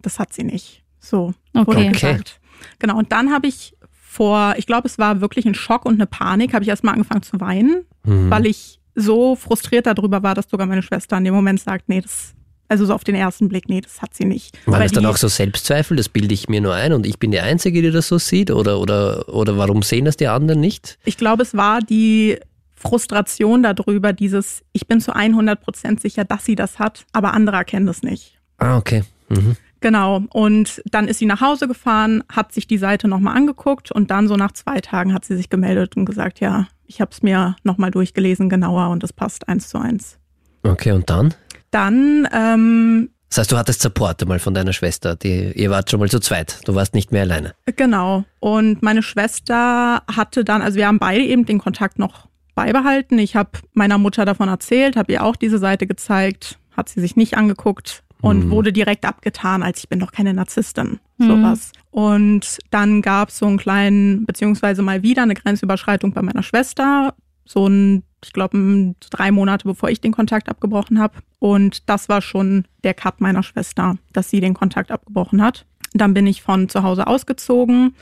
Speaker 4: Das hat sie nicht. So
Speaker 1: okay.
Speaker 4: gesagt. Genau, und dann habe ich vor, ich glaube, es war wirklich ein Schock und eine Panik, habe ich erstmal angefangen zu weinen, mhm. weil ich so frustriert darüber war, dass sogar meine Schwester in dem Moment sagt, nee, das, also so auf den ersten Blick, nee, das hat sie nicht.
Speaker 3: War das dann auch so Selbstzweifel, das bilde ich mir nur ein und ich bin die Einzige, die das so sieht? Oder, oder, oder warum sehen das die anderen nicht?
Speaker 4: Ich glaube, es war die Frustration darüber, dieses, ich bin zu 100 Prozent sicher, dass sie das hat, aber andere erkennen das nicht.
Speaker 3: Ah, okay. Mhm.
Speaker 4: Genau. Und dann ist sie nach Hause gefahren, hat sich die Seite nochmal angeguckt und dann so nach zwei Tagen hat sie sich gemeldet und gesagt, ja, ich habe es mir nochmal durchgelesen genauer und es passt eins zu eins.
Speaker 3: Okay, und dann?
Speaker 4: Dann, ähm,
Speaker 3: Das heißt, du hattest Support einmal von deiner Schwester. Die, ihr wart schon mal zu zweit. Du warst nicht mehr alleine.
Speaker 4: genau. Und meine Schwester hatte dann, also wir haben beide eben den Kontakt noch beibehalten. Ich habe meiner Mutter davon erzählt, habe ihr auch diese Seite gezeigt, hat sie sich nicht angeguckt und
Speaker 3: Mhm.
Speaker 4: wurde direkt abgetan, als ich bin doch keine Narzisstin.
Speaker 1: Mhm.
Speaker 4: Sowas. Und dann gab es so einen kleinen, beziehungsweise mal wieder eine Grenzüberschreitung bei meiner Schwester. So ein, ich glaube, drei Monate bevor ich den Kontakt abgebrochen habe. Und das war schon der Cut meiner Schwester, dass sie den Kontakt abgebrochen hat. Dann bin ich von zu Hause ausgezogen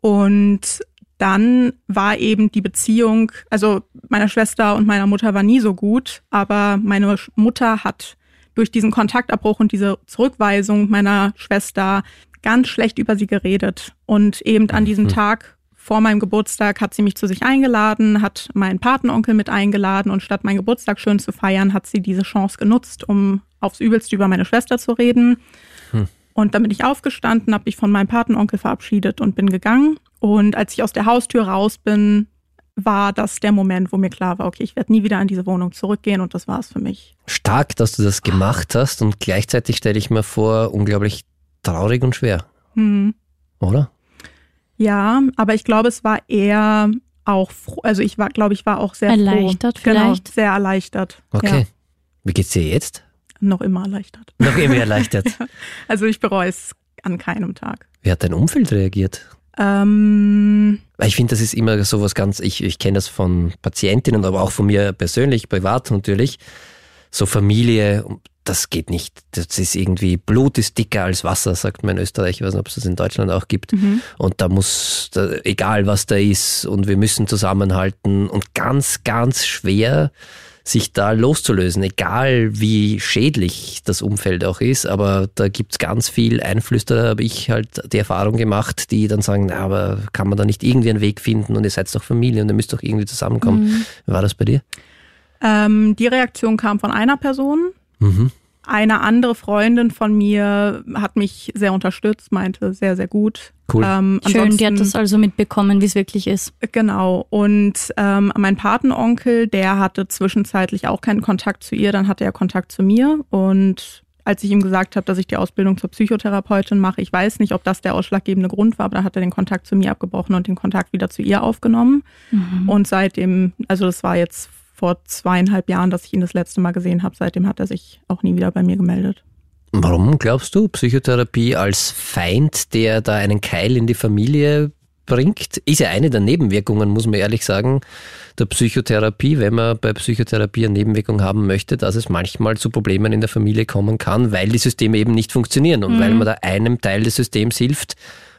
Speaker 4: und dann war eben die Beziehung, also meiner Schwester und meiner Mutter war nie so gut, aber meine Mutter hat durch diesen Kontaktabbruch und diese Zurückweisung meiner Schwester ganz schlecht über sie geredet. Und eben an diesem Tag vor meinem Geburtstag hat sie mich zu sich eingeladen, hat meinen Patenonkel mit eingeladen und statt meinen Geburtstag schön zu feiern, hat sie diese Chance genutzt, um aufs Übelste über meine Schwester zu reden. Und dann bin ich aufgestanden, habe mich von meinem Patenonkel verabschiedet und bin gegangen. Und als ich aus der Haustür raus bin, war das der Moment, wo mir klar war, okay, ich werde nie wieder in diese Wohnung zurückgehen und das war es für mich.
Speaker 3: Stark, dass du das gemacht hast und gleichzeitig stelle ich mir vor, unglaublich traurig und schwer,
Speaker 4: Hm.
Speaker 3: oder?
Speaker 4: Ja, aber ich glaube, es war eher auch froh, also ich war, glaube ich, war auch sehr
Speaker 1: Erleichtert
Speaker 4: froh. Genau,
Speaker 1: vielleicht?
Speaker 4: sehr erleichtert.
Speaker 3: Okay.
Speaker 4: Ja,
Speaker 3: Wie geht's dir jetzt?
Speaker 4: noch immer erleichtert.
Speaker 3: Noch immer erleichtert.
Speaker 4: Also ich bereue es an keinem Tag.
Speaker 3: Wie hat dein Umfeld reagiert?
Speaker 4: Ähm,
Speaker 3: Weil ich finde, das ist immer so was ganz, ich, ich kenne das von Patientinnen, aber auch von mir persönlich, privat natürlich. So Familie, das geht nicht. Das ist irgendwie, Blut ist dicker als Wasser, sagt man in Österreich. Ich weiß nicht, ob es das in Deutschland auch gibt. Und da muss, da, egal was da ist, und wir müssen zusammenhalten und ganz, ganz schwer sich da loszulösen, egal wie schädlich das Umfeld auch ist, aber da gibt's ganz viel Einfluss, da habe ich halt die Erfahrung gemacht, die dann sagen, na, aber kann man da nicht irgendwie einen Weg finden und ihr seid doch Familie und ihr müsst doch irgendwie zusammenkommen. Wie war das bei dir?
Speaker 4: ähm, die Reaktion kam von einer Person.
Speaker 3: Mhm.
Speaker 4: Eine andere Freundin von mir hat mich sehr unterstützt, meinte sehr, sehr gut.
Speaker 3: Cool.
Speaker 4: Ähm,
Speaker 1: Schön, die hat das also mitbekommen, wie es wirklich ist.
Speaker 4: Genau. Und ähm, mein Patenonkel, der hatte zwischenzeitlich auch keinen Kontakt zu ihr, dann hatte er Kontakt zu mir. Und als ich ihm gesagt habe, dass ich die Ausbildung zur Psychotherapeutin mache, ich weiß nicht, ob das der ausschlaggebende Grund war, aber da hat er den Kontakt zu mir abgebrochen und den Kontakt wieder zu ihr aufgenommen. Und seitdem, also das war jetzt vor zweieinhalb Jahren, dass ich ihn das letzte Mal gesehen habe, seitdem hat er sich auch nie wieder bei mir gemeldet.
Speaker 3: Warum glaubst du Psychotherapie als Feind, der da einen Keil in die Familie bringt? Ist ja eine der Nebenwirkungen, muss man ehrlich sagen, der Psychotherapie, wenn man bei Psychotherapie eine Nebenwirkung haben möchte, dass es manchmal zu Problemen in der Familie kommen kann, weil die Systeme eben nicht funktionieren und weil man da einem Teil des Systems hilft,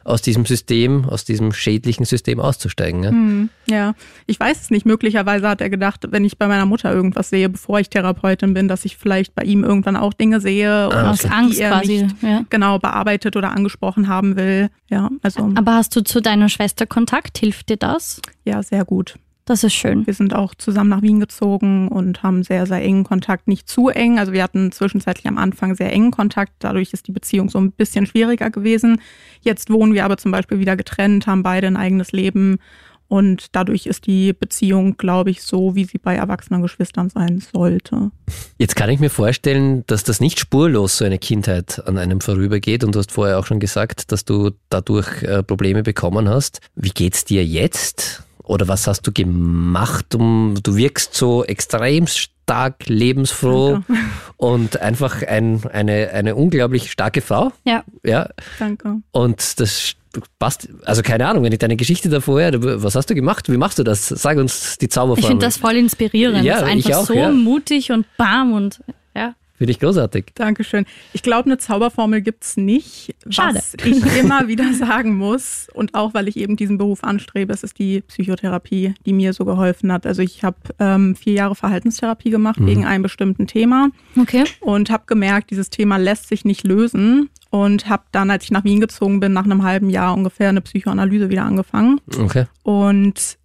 Speaker 3: aus diesem System, aus diesem schädlichen System auszusteigen. Ja?
Speaker 4: Hm, ja, ich weiß es nicht. Möglicherweise hat er gedacht, wenn ich bei meiner Mutter irgendwas sehe, bevor ich Therapeutin bin, dass ich vielleicht bei ihm irgendwann auch Dinge sehe
Speaker 3: Ah,
Speaker 1: Aus
Speaker 3: okay.
Speaker 1: Angst
Speaker 4: die er
Speaker 1: quasi.
Speaker 4: nicht
Speaker 1: Ja.
Speaker 4: genau bearbeitet oder angesprochen haben will. Ja, also
Speaker 1: Aber hast du zu deiner Schwester Kontakt? Hilft dir das?
Speaker 4: ja, sehr gut.
Speaker 1: Das ist schön.
Speaker 4: Wir sind auch zusammen nach Wien gezogen und haben sehr, sehr engen Kontakt. Nicht zu eng. Also wir hatten zwischenzeitlich am Anfang sehr engen Kontakt. Dadurch ist die Beziehung so ein bisschen schwieriger gewesen. Jetzt wohnen wir aber zum Beispiel wieder getrennt, haben beide ein eigenes Leben. Und dadurch ist die Beziehung, glaube ich, so, wie sie bei erwachsenen Geschwistern sein sollte.
Speaker 3: Jetzt kann ich mir vorstellen, dass das nicht spurlos so eine Kindheit an einem vorübergeht und du hast vorher auch schon gesagt, dass du dadurch äh, Probleme bekommen hast. Wie geht's dir jetzt? Oder was hast du gemacht, um du wirkst so extrem stark lebensfroh
Speaker 4: Danke.
Speaker 3: und einfach ein, eine, eine unglaublich starke Frau.
Speaker 1: Ja.
Speaker 3: Ja,
Speaker 4: Danke.
Speaker 3: und das passt, also keine Ahnung, wenn ich deine Geschichte davor höre, was hast du gemacht? Wie machst du das? Sag uns die Zauberformel.
Speaker 1: Ich finde das voll inspirierend.
Speaker 3: Ja,
Speaker 1: das ist
Speaker 3: ich
Speaker 1: einfach
Speaker 3: auch,
Speaker 1: so
Speaker 3: ja.
Speaker 1: mutig und bam und ja.
Speaker 3: Finde ich großartig.
Speaker 4: Dankeschön. Ich glaube, eine Zauberformel gibt's nicht.
Speaker 1: Schade.
Speaker 4: Was ich immer wieder sagen muss und auch, weil ich eben diesen Beruf anstrebe, es ist die Psychotherapie, die mir so geholfen hat. Also ich habe ähm, vier Jahre Verhaltenstherapie gemacht
Speaker 3: Mhm.
Speaker 4: wegen einem bestimmten Thema
Speaker 1: Okay.
Speaker 4: und habe gemerkt, dieses Thema lässt sich nicht lösen und habe dann, als ich nach Wien gezogen bin, nach einem halben Jahr ungefähr eine Psychoanalyse wieder angefangen.
Speaker 3: Okay.
Speaker 4: Und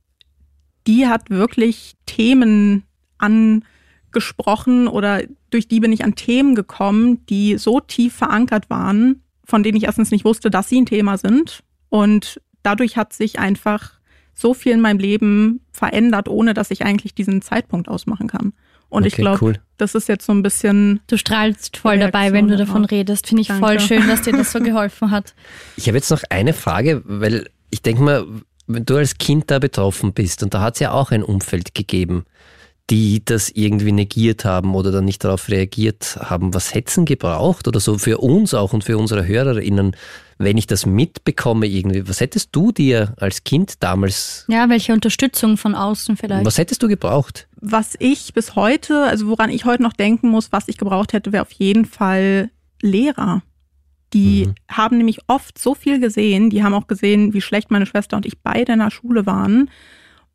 Speaker 4: die hat wirklich Themen angesprochen oder durch die bin ich an Themen gekommen, die so tief verankert waren, von denen ich erstens nicht wusste, dass sie ein Thema sind. Und dadurch hat sich einfach so viel in meinem Leben verändert, ohne dass ich eigentlich diesen Zeitpunkt ausmachen kann. Und ich
Speaker 3: Okay,
Speaker 4: glaube,
Speaker 3: cool.
Speaker 4: das ist jetzt so ein bisschen,
Speaker 1: Du strahlst voll
Speaker 4: Reaktion
Speaker 1: dabei, wenn du davon
Speaker 4: auch.
Speaker 1: redest. Finde ich
Speaker 4: Danke.
Speaker 1: voll schön, dass dir das so geholfen hat.
Speaker 3: Ich habe jetzt noch eine Frage, weil ich denke mal, wenn du als Kind da betroffen bist und da hat es ja auch ein Umfeld gegeben, die das irgendwie negiert haben oder dann nicht darauf reagiert haben. Was hätten gebraucht oder so für uns auch und für unsere HörerInnen, wenn ich das mitbekomme irgendwie? Was hättest du dir als Kind damals,
Speaker 1: Ja, welche Unterstützung von außen vielleicht.
Speaker 3: was hättest du gebraucht?
Speaker 4: was ich bis heute, also woran ich heute noch denken muss, was ich gebraucht hätte, wäre auf jeden Fall Lehrer. Die
Speaker 3: Mhm.
Speaker 4: haben nämlich oft so viel gesehen, die haben auch gesehen, wie schlecht meine Schwester und ich beide in der Schule waren.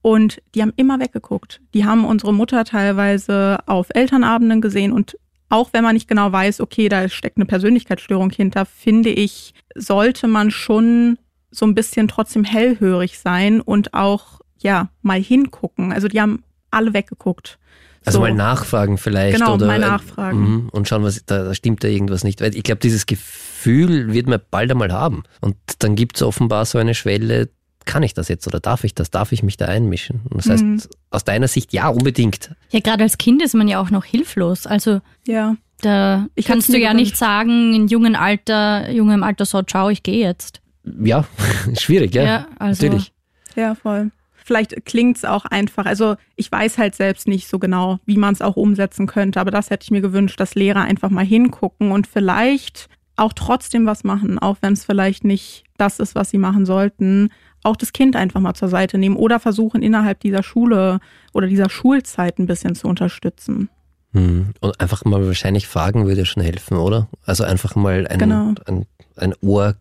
Speaker 4: Und die haben immer weggeguckt. Die haben unsere Mutter teilweise auf Elternabenden gesehen und auch wenn man nicht genau weiß, okay, da steckt eine Persönlichkeitsstörung hinter, finde ich, sollte man schon so ein bisschen trotzdem hellhörig sein und auch, ja, mal hingucken. Also die haben alle weggeguckt.
Speaker 3: Also
Speaker 4: So.
Speaker 3: mal nachfragen vielleicht.
Speaker 4: Genau,
Speaker 3: oder,
Speaker 4: mal nachfragen.
Speaker 3: Mhm, Und schauen, was da, da stimmt da irgendwas nicht. Weil ich glaube, dieses Gefühl wird man bald einmal haben. Und dann gibt es offenbar so eine Schwelle, kann ich das jetzt oder darf ich das? Darf ich mich da einmischen? Und das heißt,
Speaker 4: Mhm.
Speaker 3: aus deiner Sicht ja, unbedingt.
Speaker 1: Ja, gerade als Kind ist man ja auch noch hilflos. Also
Speaker 4: Ja.
Speaker 1: da
Speaker 4: Ich
Speaker 1: kannst du ja
Speaker 4: gewünscht.
Speaker 1: nicht sagen, in jungem Alter, jungem Alter so, ciao, ich gehe jetzt.
Speaker 3: Ja, schwierig, ja.
Speaker 1: Ja, also-
Speaker 3: Natürlich.
Speaker 4: Ja, voll. Vielleicht klingt's auch einfach. Also ich weiß halt selbst nicht so genau, wie man es auch umsetzen könnte, aber das hätte ich mir gewünscht, dass Lehrer einfach mal hingucken und vielleicht auch trotzdem was machen, auch wenn es vielleicht nicht das ist, was sie machen sollten. Auch das Kind einfach mal zur Seite nehmen oder versuchen, innerhalb dieser Schule oder dieser Schulzeit ein bisschen zu unterstützen.
Speaker 3: Mhm. Und einfach mal wahrscheinlich fragen würde schon helfen, oder? Also einfach mal ein,
Speaker 4: Genau.
Speaker 3: ein, ein Ohr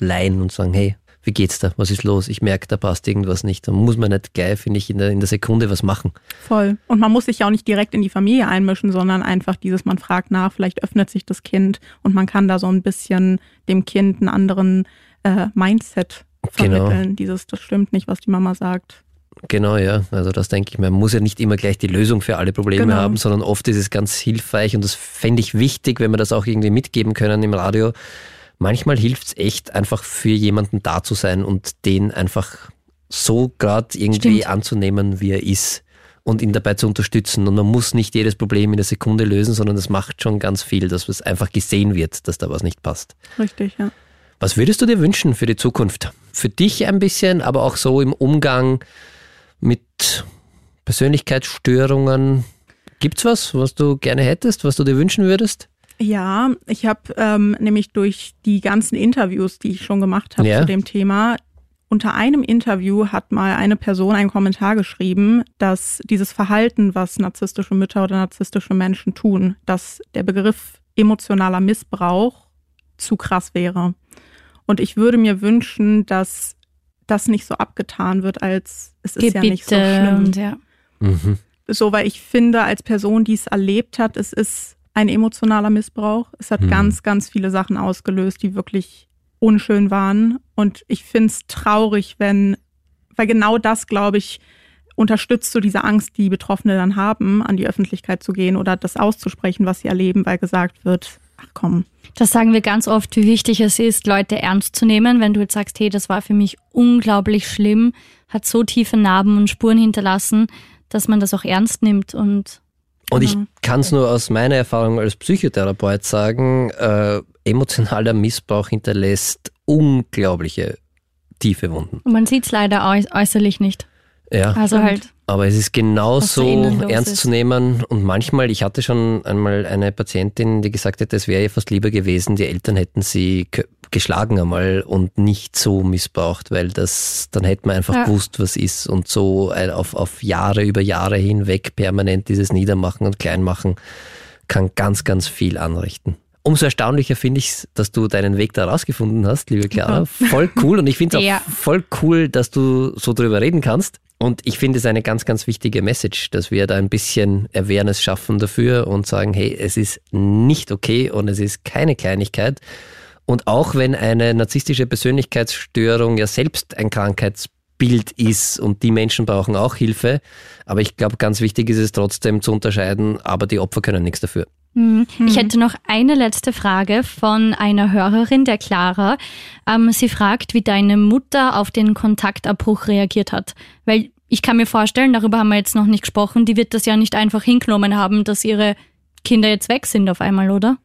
Speaker 3: leihen und sagen, hey, wie geht's da? Was ist los? Ich merke, da passt irgendwas nicht. Da muss man nicht gleich, finde ich, in der, in der Sekunde was machen.
Speaker 4: Voll. Und man muss sich ja auch nicht direkt in die Familie einmischen, sondern einfach dieses, man fragt nach, vielleicht öffnet sich das Kind und man kann da so ein bisschen dem Kind einen anderen äh, Mindset
Speaker 3: Genau.
Speaker 4: vermitteln. Dieses, das stimmt nicht, was die Mama sagt.
Speaker 3: Genau, ja. Also das denke ich, man muss ja nicht immer gleich die Lösung für alle Probleme
Speaker 4: Genau.
Speaker 3: haben, sondern oft ist es ganz hilfreich und das fände ich wichtig, wenn wir das auch irgendwie mitgeben können im Radio. Manchmal hilft es echt, einfach für jemanden da zu sein und den einfach so gerade irgendwie
Speaker 1: Stimmt.
Speaker 3: anzunehmen, wie er ist und ihn dabei zu unterstützen. Und man muss nicht jedes Problem in der Sekunde lösen, sondern es macht schon ganz viel, dass es einfach gesehen wird, dass da was nicht passt.
Speaker 4: Richtig, ja.
Speaker 3: Was würdest du dir wünschen für die Zukunft? Für dich ein bisschen, aber auch so im Umgang mit Persönlichkeitsstörungen. Gibt's was, was du gerne hättest, was du dir wünschen würdest?
Speaker 4: Ja, ich habe ähm, nämlich durch die ganzen Interviews, die ich schon gemacht habe
Speaker 3: Ja.
Speaker 4: zu dem Thema, unter einem Interview hat mal eine Person einen Kommentar geschrieben, dass dieses Verhalten, was narzisstische Mütter oder narzisstische Menschen tun, dass der Begriff emotionaler Missbrauch zu krass wäre. Und ich würde mir wünschen, dass das nicht so abgetan wird, als es ist ja nicht so
Speaker 1: Gebiete
Speaker 4: schlimm
Speaker 1: und ja.
Speaker 3: Mhm.
Speaker 4: so, weil ich finde, als Person, die es erlebt hat, es ist ein emotionaler Missbrauch. Es hat
Speaker 3: Mhm.
Speaker 4: ganz, ganz viele Sachen ausgelöst, die wirklich unschön waren. Und ich finde es traurig, wenn, weil genau das, glaube ich, unterstützt so diese Angst, die Betroffene dann haben, an die Öffentlichkeit zu gehen oder das auszusprechen, was sie erleben, weil gesagt wird, ach komm,
Speaker 1: Das sagen wir ganz oft, wie wichtig es ist, Leute ernst zu nehmen. Wenn du jetzt sagst, hey, das war für mich unglaublich schlimm, hat so tiefe Narben und Spuren hinterlassen, dass man das auch ernst nimmt und
Speaker 3: Und ich
Speaker 4: Genau.
Speaker 3: kann es nur aus meiner Erfahrung als Psychotherapeut sagen, äh, emotionaler Missbrauch hinterlässt unglaubliche tiefe Wunden.
Speaker 1: Und man sieht es leider äu- äußerlich nicht.
Speaker 3: Ja.
Speaker 1: Also halt,
Speaker 3: Aber es ist genauso ernst
Speaker 1: ist.
Speaker 3: zu nehmen und manchmal, ich hatte schon einmal eine Patientin, die gesagt hat, es wäre ihr fast lieber gewesen, die Eltern hätten sie ge- geschlagen einmal und nicht so missbraucht, weil das, dann hätte man einfach
Speaker 1: Ja.
Speaker 3: gewusst, was ist und so auf, auf Jahre über Jahre hinweg permanent dieses Niedermachen und Kleinmachen kann ganz, ganz viel anrichten. Umso erstaunlicher finde ich es, dass du deinen Weg da rausgefunden hast, liebe Clara. Voll cool und ich finde es
Speaker 1: Ja.
Speaker 3: auch voll cool, dass du so drüber reden kannst. Und ich finde es eine ganz, ganz wichtige Message, dass wir da ein bisschen Awareness schaffen dafür und sagen, hey, es ist nicht okay und es ist keine Kleinigkeit. Und auch wenn eine narzisstische Persönlichkeitsstörung ja selbst ein Krankheitsbild ist und die Menschen brauchen auch Hilfe, aber ich glaube, ganz wichtig ist es trotzdem zu unterscheiden, aber die Opfer können nichts dafür.
Speaker 1: Mhm. Ich hätte noch eine letzte Frage von einer Hörerin, der Clara. Ähm, sie fragt, wie deine Mutter auf den Kontaktabbruch reagiert hat. Weil ich kann mir vorstellen, darüber haben wir jetzt noch nicht gesprochen, die wird das ja nicht einfach hingenommen haben, dass ihre Kinder jetzt weg sind auf einmal, oder?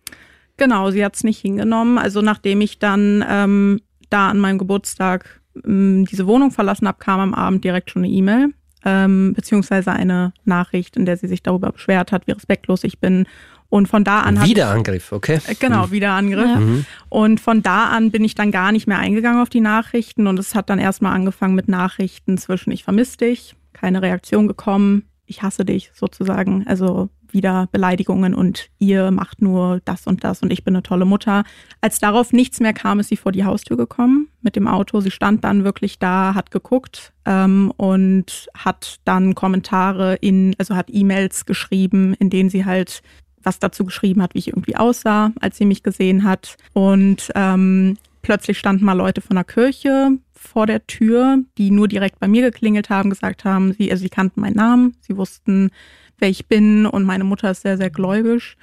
Speaker 4: Genau, sie hat es nicht hingenommen. Also nachdem ich dann ähm, da an meinem Geburtstag ähm, diese Wohnung verlassen habe, kam am Abend direkt schon eine E-Mail, ähm, beziehungsweise eine Nachricht, in der sie sich darüber beschwert hat, wie respektlos ich bin. Und von da an
Speaker 3: Wiederangriff, okay?
Speaker 4: Äh, Genau, wieder Angriff.
Speaker 1: Ja.
Speaker 4: Und von da an bin ich dann gar nicht mehr eingegangen auf die Nachrichten und es hat dann erstmal angefangen mit Nachrichten zwischen ich vermisse dich, keine Reaktion gekommen, ich hasse dich sozusagen, also wieder Beleidigungen und ihr macht nur das und das und ich bin eine tolle Mutter. Als darauf nichts mehr kam, ist sie vor die Haustür gekommen mit dem Auto. Sie stand dann wirklich da, hat geguckt ähm, und hat dann Kommentare in, also hat E-Mails geschrieben, in denen sie halt was dazu geschrieben hat, wie ich irgendwie aussah, als sie mich gesehen hat. Und ähm, plötzlich standen mal Leute von der Kirche vor der Tür, die nur direkt bei mir geklingelt haben, gesagt haben, sie, also sie kannten meinen Namen, sie wussten, wer ich bin und meine Mutter ist sehr, sehr gläubisch.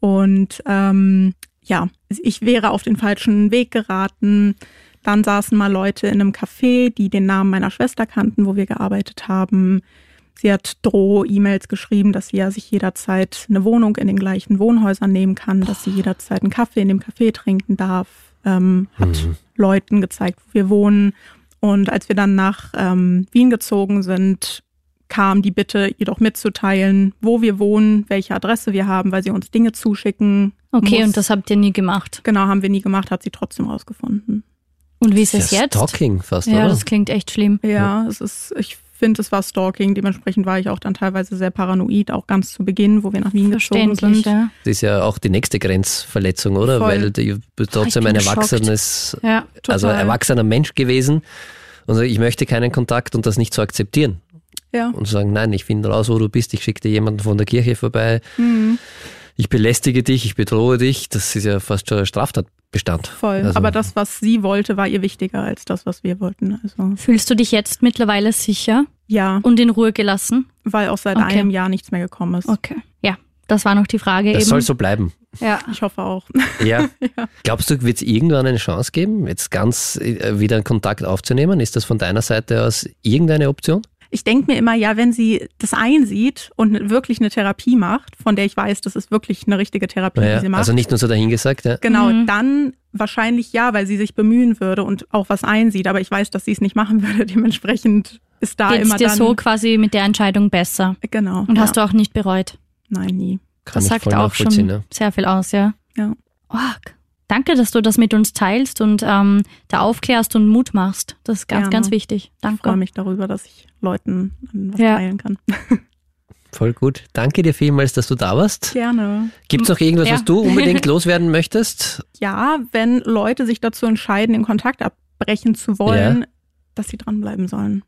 Speaker 4: Und ähm, ja, ich wäre auf den falschen Weg geraten. Dann saßen mal Leute in einem Café, die den Namen meiner Schwester kannten, wo wir gearbeitet haben. Sie hat Droh-E-Mails geschrieben, dass sie ja sich jederzeit eine Wohnung in den gleichen Wohnhäusern nehmen kann, dass sie jederzeit einen Kaffee in dem Café trinken darf. Ähm, hat Leuten gezeigt, wo wir wohnen. Und als wir dann nach ähm, Wien gezogen sind, kam die Bitte, ihr doch mitzuteilen, wo wir wohnen, welche Adresse wir haben, weil sie uns Dinge zuschicken.
Speaker 1: Okay,
Speaker 4: muss.
Speaker 1: und das habt ihr nie gemacht.
Speaker 4: genau haben wir nie gemacht, hat sie trotzdem rausgefunden.
Speaker 1: Und wie ist
Speaker 3: Das
Speaker 1: es jetzt?
Speaker 3: Stalking fast,
Speaker 1: Ja,
Speaker 3: oder?
Speaker 1: das klingt echt schlimm.
Speaker 4: Ja, es ist, ich finde, es war Stalking. Dementsprechend war ich auch dann teilweise sehr paranoid, auch ganz zu Beginn, wo wir nach Wien gezogen sind.
Speaker 1: ja.
Speaker 3: Das ist ja auch die nächste Grenzverletzung, oder?
Speaker 4: Voll.
Speaker 3: Weil du bist trotzdem ein erwachsenes,
Speaker 1: Ja,
Speaker 3: also erwachsener Mensch gewesen. Und so, ich möchte keinen Kontakt und das nicht zu akzeptieren.
Speaker 4: Ja.
Speaker 3: Und zu sagen, nein, ich finde raus, wo du bist, ich schicke dir jemanden von der Kirche vorbei,
Speaker 4: Mhm.
Speaker 3: Ich belästige dich, ich bedrohe dich. Das ist ja fast schon Straftatbestand.
Speaker 4: Voll.
Speaker 3: Also-
Speaker 4: Aber das, was sie wollte, war ihr wichtiger als das, was wir wollten. Also
Speaker 1: Fühlst du dich jetzt mittlerweile sicher
Speaker 4: ja,
Speaker 1: und in Ruhe gelassen?
Speaker 4: weil auch seit
Speaker 1: Okay.
Speaker 4: einem Jahr nichts mehr gekommen ist.
Speaker 1: Okay. Ja, das war noch die Frage
Speaker 3: Das
Speaker 1: eben.
Speaker 3: soll so bleiben.
Speaker 1: ja.
Speaker 4: Ich hoffe auch.
Speaker 3: Ja. Glaubst du, wird es irgendwann eine Chance geben, jetzt ganz äh, wieder einen Kontakt aufzunehmen? Ist das von deiner Seite aus irgendeine Option?
Speaker 4: Ich denke mir immer, ja, wenn sie das einsieht und wirklich eine Therapie macht, von der ich weiß, das ist wirklich eine richtige Therapie, die
Speaker 3: Naja,
Speaker 4: sie macht.
Speaker 3: also nicht nur so dahingesagt, ja.
Speaker 4: Genau,
Speaker 1: Mhm.
Speaker 4: dann wahrscheinlich ja, weil sie sich bemühen würde und auch was einsieht. Aber ich weiß, dass sie es nicht machen würde. Dementsprechend ist da
Speaker 1: Geht's
Speaker 4: immer
Speaker 1: dir
Speaker 4: dann.
Speaker 1: so quasi mit der Entscheidung besser?
Speaker 4: genau.
Speaker 1: Und hast
Speaker 4: ja.
Speaker 1: du auch nicht bereut?
Speaker 4: Nein, nie.
Speaker 3: Kann
Speaker 1: das sagt auch schon
Speaker 3: ja.
Speaker 1: sehr viel aus, ja.
Speaker 4: Ja.
Speaker 1: Org. Danke, dass du das mit uns teilst und ähm, da aufklärst und Mut machst. Das ist ganz,
Speaker 4: Gerne.
Speaker 1: ganz wichtig.
Speaker 4: Ich freue
Speaker 1: Danke.
Speaker 4: mich darüber, dass ich Leuten was
Speaker 1: Ja.
Speaker 4: teilen kann.
Speaker 3: Voll gut. Danke dir vielmals, dass du da warst.
Speaker 4: Gerne.
Speaker 3: Gibt es noch irgendwas,
Speaker 1: Ja.
Speaker 3: was du unbedingt loswerden möchtest?
Speaker 4: Ja, wenn Leute sich dazu entscheiden, den Kontakt abbrechen zu wollen, dass sie dranbleiben sollen.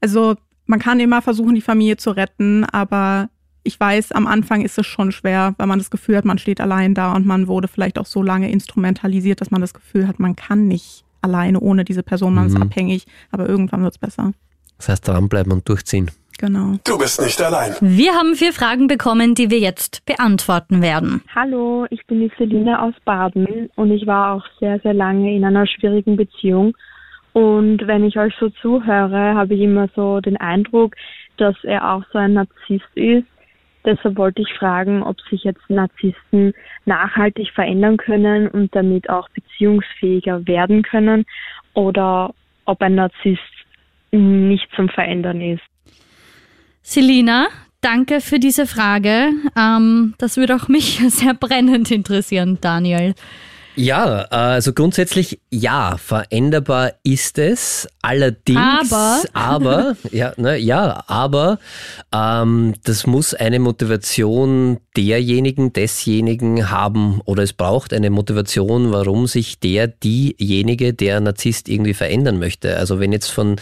Speaker 4: Also man kann immer versuchen, die Familie zu retten, aber ich weiß, am Anfang ist es schon schwer, weil man das Gefühl hat, man steht allein da und man wurde vielleicht auch so lange instrumentalisiert, dass man das Gefühl hat, man kann nicht alleine ohne diese Person, man ist
Speaker 3: Mhm.
Speaker 4: abhängig, aber irgendwann wird's besser.
Speaker 3: Das heißt, dranbleiben und durchziehen.
Speaker 4: Genau.
Speaker 2: Du bist nicht allein.
Speaker 1: Wir haben vier Fragen bekommen, die wir jetzt beantworten werden.
Speaker 5: Hallo, ich bin die Selina aus Baden und ich war auch sehr, sehr lange in einer schwierigen Beziehung. Und wenn ich euch so zuhöre, habe ich immer so den Eindruck, dass er auch so ein Narzisst ist. Deshalb wollte ich fragen, ob sich jetzt Narzissten nachhaltig verändern können und damit auch beziehungsfähiger werden können oder ob ein Narzisst nicht zum Verändern ist.
Speaker 1: Selina, danke für diese Frage. Ähm, das würde auch mich sehr brennend interessieren, Daniel.
Speaker 3: Ja, also grundsätzlich ja, veränderbar ist es. Allerdings,
Speaker 1: aber,
Speaker 3: aber ja, ne, ja, aber ähm, das muss eine Motivation derjenigen, desjenigen haben oder es braucht eine Motivation, warum sich der, diejenige, der Narzisst irgendwie verändern möchte. Also wenn jetzt von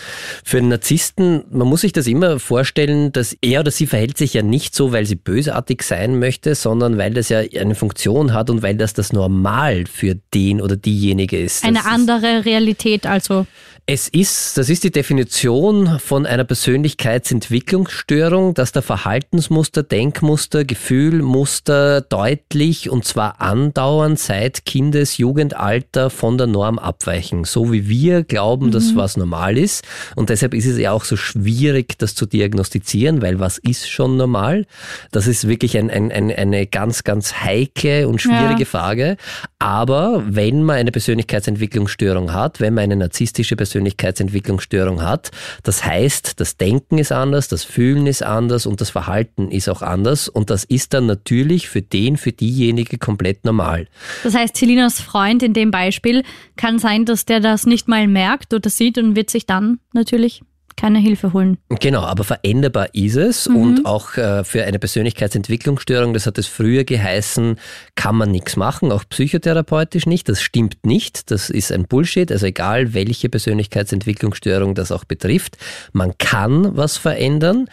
Speaker 3: für einen Narzissten, man muss sich das immer vorstellen, dass er oder sie verhält sich ja nicht so, weil sie bösartig sein möchte, sondern weil das ja eine Funktion hat und weil das das Normal für den oder diejenige ist.
Speaker 1: Eine andere Realität also.
Speaker 3: Es ist, das ist die Definition von einer Persönlichkeitsentwicklungsstörung, dass der Verhaltensmuster, Denkmuster, Gefühlmuster deutlich und zwar andauernd seit Kindes-, Jugendalter von der Norm abweichen. So wie wir glauben, mhm. dass was normal ist. Und deshalb ist es ja auch so schwierig, das zu diagnostizieren, weil was ist schon normal? Das ist wirklich ein, ein, ein, eine ganz, ganz heikle und schwierige ja. Frage. Aber wenn man eine Persönlichkeitsentwicklungsstörung hat, wenn man eine narzisstische Persönlichkeitsentwicklungsstörung Persönlichkeitsentwicklungsstörung hat. Das heißt, das Denken ist anders, das Fühlen ist anders und das Verhalten ist auch anders. Und das ist dann natürlich für den, für diejenige komplett normal.
Speaker 1: Das heißt, Selinas Freund in dem Beispiel kann sein, dass der das nicht mal merkt oder sieht und wird sich dann natürlich keine Hilfe holen.
Speaker 3: Genau, aber veränderbar ist es mhm. und auch äh, für eine Persönlichkeitsentwicklungsstörung, das hat es früher geheißen, kann man nichts machen, auch psychotherapeutisch nicht. Das stimmt nicht, das ist ein Bullshit, also egal welche Persönlichkeitsentwicklungsstörung das auch betrifft, man kann was verändern.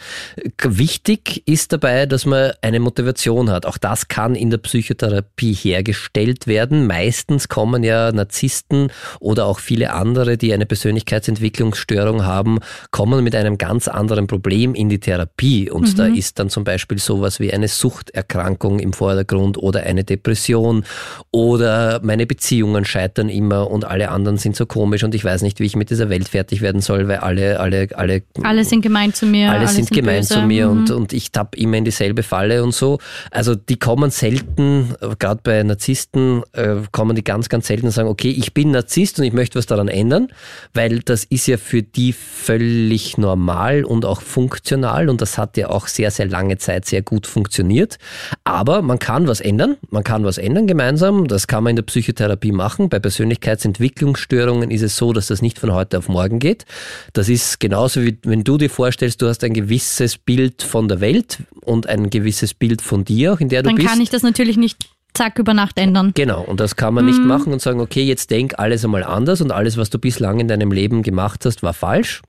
Speaker 3: Wichtig ist dabei, dass man eine Motivation hat. Auch das kann in der Psychotherapie hergestellt werden. Meistens kommen ja Narzissten oder auch viele andere, die eine Persönlichkeitsentwicklungsstörung haben, kommen mit einem ganz anderen Problem in die Therapie. Und mhm. da ist dann zum Beispiel sowas wie eine Suchterkrankung im Vordergrund oder eine Depression oder meine Beziehungen scheitern immer und alle anderen sind so komisch und ich weiß nicht, wie ich mit dieser Welt fertig werden soll, weil alle, alle, alle.
Speaker 1: Alle sind gemein zu mir.
Speaker 3: Alle, alle sind, sind gemein böse. zu mir mhm. und, und ich tapp immer in dieselbe Falle und so. Also die kommen selten, gerade bei Narzissten, äh, kommen die ganz, ganz selten und sagen, okay, ich bin Narzisst und ich möchte was daran ändern, weil das ist ja für die völlig völlig normal und auch funktional und das hat ja auch sehr, sehr lange Zeit sehr gut funktioniert. Aber man kann was ändern, man kann was ändern gemeinsam, das kann man in der Psychotherapie machen. Bei Persönlichkeitsentwicklungsstörungen ist es so, dass das nicht von heute auf morgen geht. Das ist genauso wie wenn du dir vorstellst, du hast ein gewisses Bild von der Welt und ein gewisses Bild von dir, auch in der du
Speaker 1: Dann
Speaker 3: bist.
Speaker 1: Dann kann ich das natürlich nicht zack über Nacht ändern.
Speaker 3: Genau, und das kann man mhm. nicht machen und sagen, okay, jetzt denk alles einmal anders und alles, was du bislang in deinem Leben gemacht hast, war falsch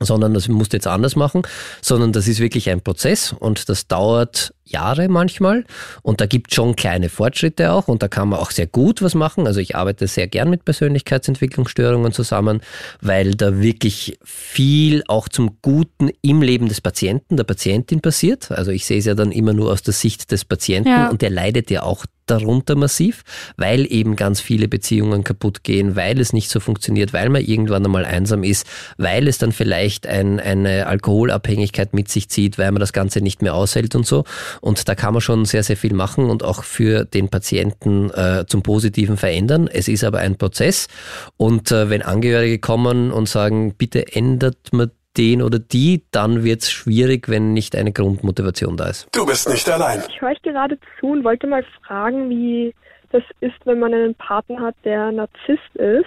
Speaker 3: sondern das musst du jetzt anders machen, sondern das ist wirklich ein Prozess und das dauert Jahre manchmal und da gibt schon kleine Fortschritte auch und da kann man auch sehr gut was machen. Also ich arbeite sehr gern mit Persönlichkeitsentwicklungsstörungen zusammen, weil da wirklich viel auch zum Guten im Leben des Patienten, der Patientin passiert. Also ich sehe es ja dann immer nur aus der Sicht des Patienten ja. und der leidet ja auch darunter massiv, weil eben ganz viele Beziehungen kaputt gehen, weil es nicht so funktioniert, weil man irgendwann einmal einsam ist, weil es dann vielleicht ein, eine Alkoholabhängigkeit mit sich zieht, weil man das Ganze nicht mehr aushält und so. Und da kann man schon sehr, sehr viel machen und auch für den Patienten äh, zum Positiven verändern. Es ist aber ein Prozess. Und äh, wenn Angehörige kommen und sagen, bitte ändert man den oder die, dann wird es schwierig, wenn nicht eine Grundmotivation da ist.
Speaker 2: Du bist nicht allein.
Speaker 5: Ich höre euch gerade zu und wollte mal fragen, wie das ist, wenn man einen Partner hat, der Narzisst ist.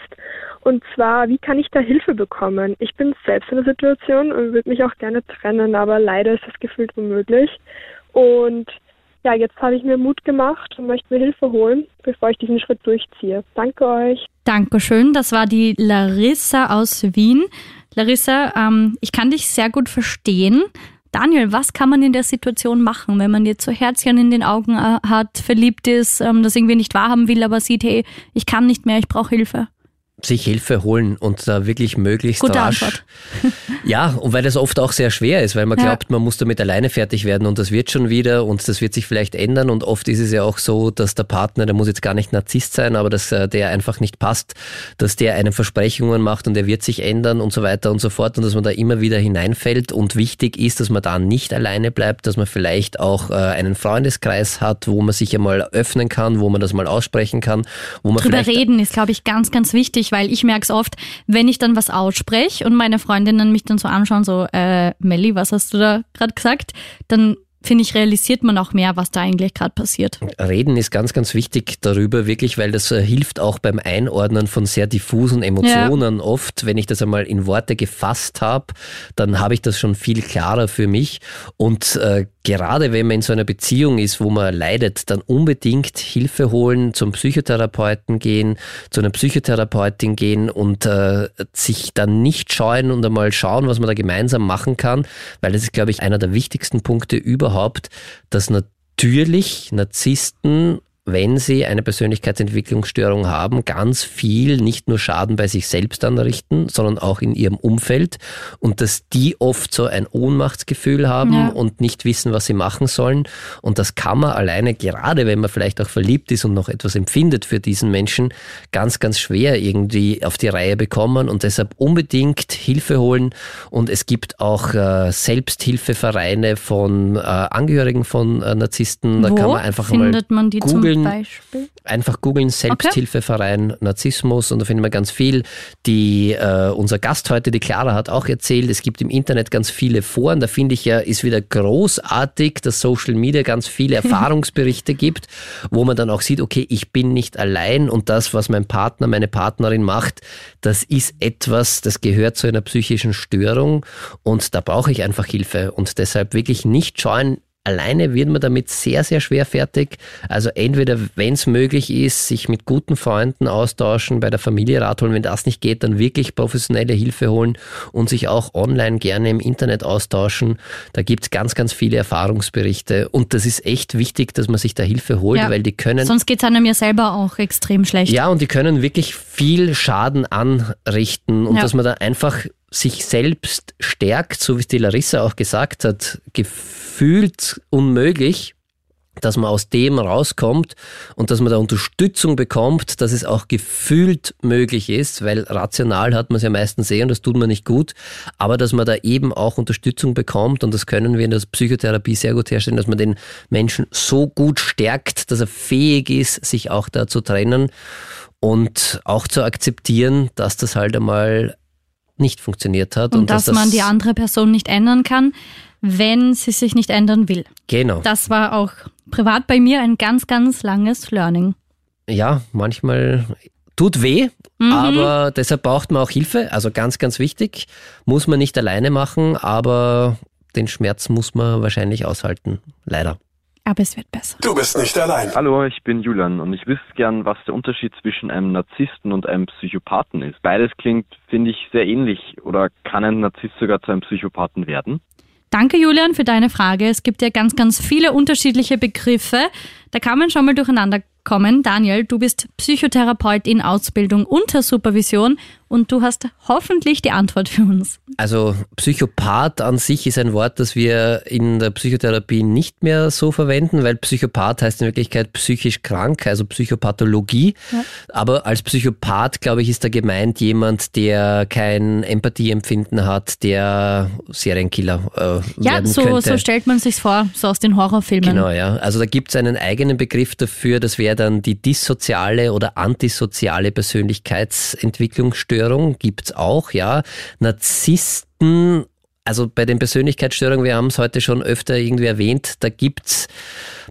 Speaker 5: Und zwar, wie kann ich da Hilfe bekommen? Ich bin selbst in der Situation und würde mich auch gerne trennen, aber leider ist das gefühlt unmöglich. Und ja, jetzt habe ich mir Mut gemacht und möchte mir Hilfe holen, bevor ich diesen Schritt durchziehe. Danke euch.
Speaker 1: Dankeschön. Das war die Larissa aus Wien. Larissa, ähm, ich kann dich sehr gut verstehen. Daniel, was kann man in der Situation machen, wenn man jetzt so Herzchen in den Augen äh, hat, verliebt ist, ähm, das irgendwie nicht wahrhaben will, aber sieht, hey, ich kann nicht mehr, ich brauche Hilfe?
Speaker 3: Sich Hilfe holen und da wirklich möglichst
Speaker 1: Gute
Speaker 3: rasch.
Speaker 1: Antwort.
Speaker 3: ja, und weil das oft auch sehr schwer ist, weil man glaubt, ja. man muss damit alleine fertig werden und das wird schon wieder und das wird sich vielleicht ändern und oft ist es ja auch so, dass der Partner, der muss jetzt gar nicht Narzisst sein, aber dass äh, der einfach nicht passt, dass der einen Versprechungen macht und der wird sich ändern und so weiter und so fort und dass man da immer wieder hineinfällt und wichtig ist, dass man da nicht alleine bleibt, dass man vielleicht auch äh, einen Freundeskreis hat, wo man sich einmal öffnen kann, wo man das mal aussprechen kann, wo man
Speaker 1: Drüber reden ist, glaube ich, ganz, ganz wichtig weil ich merke es oft, wenn ich dann was ausspreche und meine Freundinnen mich dann so anschauen, so, äh, Melli, was hast du da gerade gesagt? Dann finde ich, realisiert man auch mehr, was da eigentlich gerade passiert.
Speaker 3: Reden ist ganz, ganz wichtig darüber, wirklich, weil das äh, hilft auch beim Einordnen von sehr diffusen Emotionen. Ja. Oft, wenn ich das einmal in Worte gefasst habe, dann habe ich das schon viel klarer für mich. Und äh, gerade wenn man in so einer Beziehung ist, wo man leidet, dann unbedingt Hilfe holen, zum Psychotherapeuten gehen, zu einer Psychotherapeutin gehen und äh, sich dann nicht scheuen und einmal schauen, was man da gemeinsam machen kann, weil das ist, glaube ich, einer der wichtigsten Punkte überhaupt, dass natürlich Narzissten wenn sie eine Persönlichkeitsentwicklungsstörung haben, ganz viel nicht nur Schaden bei sich selbst anrichten, sondern auch in ihrem Umfeld und dass die oft so ein Ohnmachtsgefühl haben ja. und nicht wissen, was sie machen sollen. Und das kann man alleine, gerade wenn man vielleicht auch verliebt ist und noch etwas empfindet für diesen Menschen, ganz, ganz schwer irgendwie auf die Reihe bekommen und deshalb unbedingt Hilfe holen. Und es gibt auch äh, Selbsthilfevereine von äh, Angehörigen von äh, Narzissten.
Speaker 1: Da Wo kann man einfach mal googeln
Speaker 3: googeln, einfach googeln Selbsthilfeverein okay. Narzissmus und da finden wir ganz viel. Die, äh, unser Gast heute, die Clara, hat auch erzählt, es gibt im Internet ganz viele Foren. Da finde ich ja, ist wieder großartig, dass Social Media ganz viele Erfahrungsberichte gibt, wo man dann auch sieht, okay, ich bin nicht allein und das, was mein Partner, meine Partnerin macht, das ist etwas, das gehört zu einer psychischen Störung und da brauche ich einfach Hilfe und deshalb wirklich nicht scheuen, Alleine wird man damit sehr, sehr schwer fertig. Also entweder, wenn es möglich ist, sich mit guten Freunden austauschen, bei der Familie Rat holen. Wenn das nicht geht, dann wirklich professionelle Hilfe holen und sich auch online gerne im Internet austauschen. Da gibt es ganz, ganz viele Erfahrungsberichte. Und das ist echt wichtig, dass man sich da Hilfe holt, ja. weil die können...
Speaker 1: Sonst geht es einem ja selber auch extrem schlecht.
Speaker 3: Ja, und die können wirklich viel Schaden anrichten. Und ja. dass man da einfach sich selbst stärkt, so wie es die Larissa auch gesagt hat, gefühlt unmöglich, dass man aus dem rauskommt und dass man da Unterstützung bekommt, dass es auch gefühlt möglich ist, weil rational hat man es ja meistens eh und das tut man nicht gut, aber dass man da eben auch Unterstützung bekommt und das können wir in der Psychotherapie sehr gut herstellen, dass man den Menschen so gut stärkt, dass er fähig ist, sich auch da zu trennen und auch zu akzeptieren, dass das halt einmal nicht funktioniert hat.
Speaker 1: Und, und dass, dass man die andere Person nicht ändern kann, wenn sie sich nicht ändern will.
Speaker 3: Genau.
Speaker 1: Das war auch privat bei mir ein ganz, ganz langes Learning.
Speaker 3: Ja, manchmal tut weh, mhm. aber deshalb braucht man auch Hilfe. Also ganz, ganz wichtig. Muss man nicht alleine machen, aber den Schmerz muss man wahrscheinlich aushalten. Leider
Speaker 1: aber es wird besser.
Speaker 2: Du bist nicht allein.
Speaker 6: Hallo, ich bin Julian und ich wüsste gern, was der Unterschied zwischen einem Narzissten und einem Psychopathen ist. Beides klingt, finde ich, sehr ähnlich. Oder kann ein Narzisst sogar zu einem Psychopathen werden?
Speaker 1: Danke, Julian, für deine Frage. Es gibt ja ganz, ganz viele unterschiedliche Begriffe. Da kann man schon mal durcheinander kommen. Daniel, du bist Psychotherapeut in Ausbildung unter Supervision und du hast hoffentlich die Antwort für uns.
Speaker 3: Also Psychopath an sich ist ein Wort, das wir in der Psychotherapie nicht mehr so verwenden, weil Psychopath heißt in Wirklichkeit psychisch krank, also Psychopathologie. Ja. Aber als Psychopath, glaube ich, ist da gemeint jemand, der kein Empathieempfinden hat, der Serienkiller äh,
Speaker 1: ja,
Speaker 3: werden
Speaker 1: so,
Speaker 3: könnte.
Speaker 1: so stellt man sich vor, so aus den Horrorfilmen.
Speaker 3: Genau, ja. Also da gibt es einen eigenen Begriff dafür, das wäre dann die dissoziale oder antisoziale Persönlichkeitsentwicklungsstörung. Persönlichkeitsstörung gibt's auch, ja. Narzissten also bei den Persönlichkeitsstörungen, wir haben es heute schon öfter irgendwie erwähnt, da gibt's,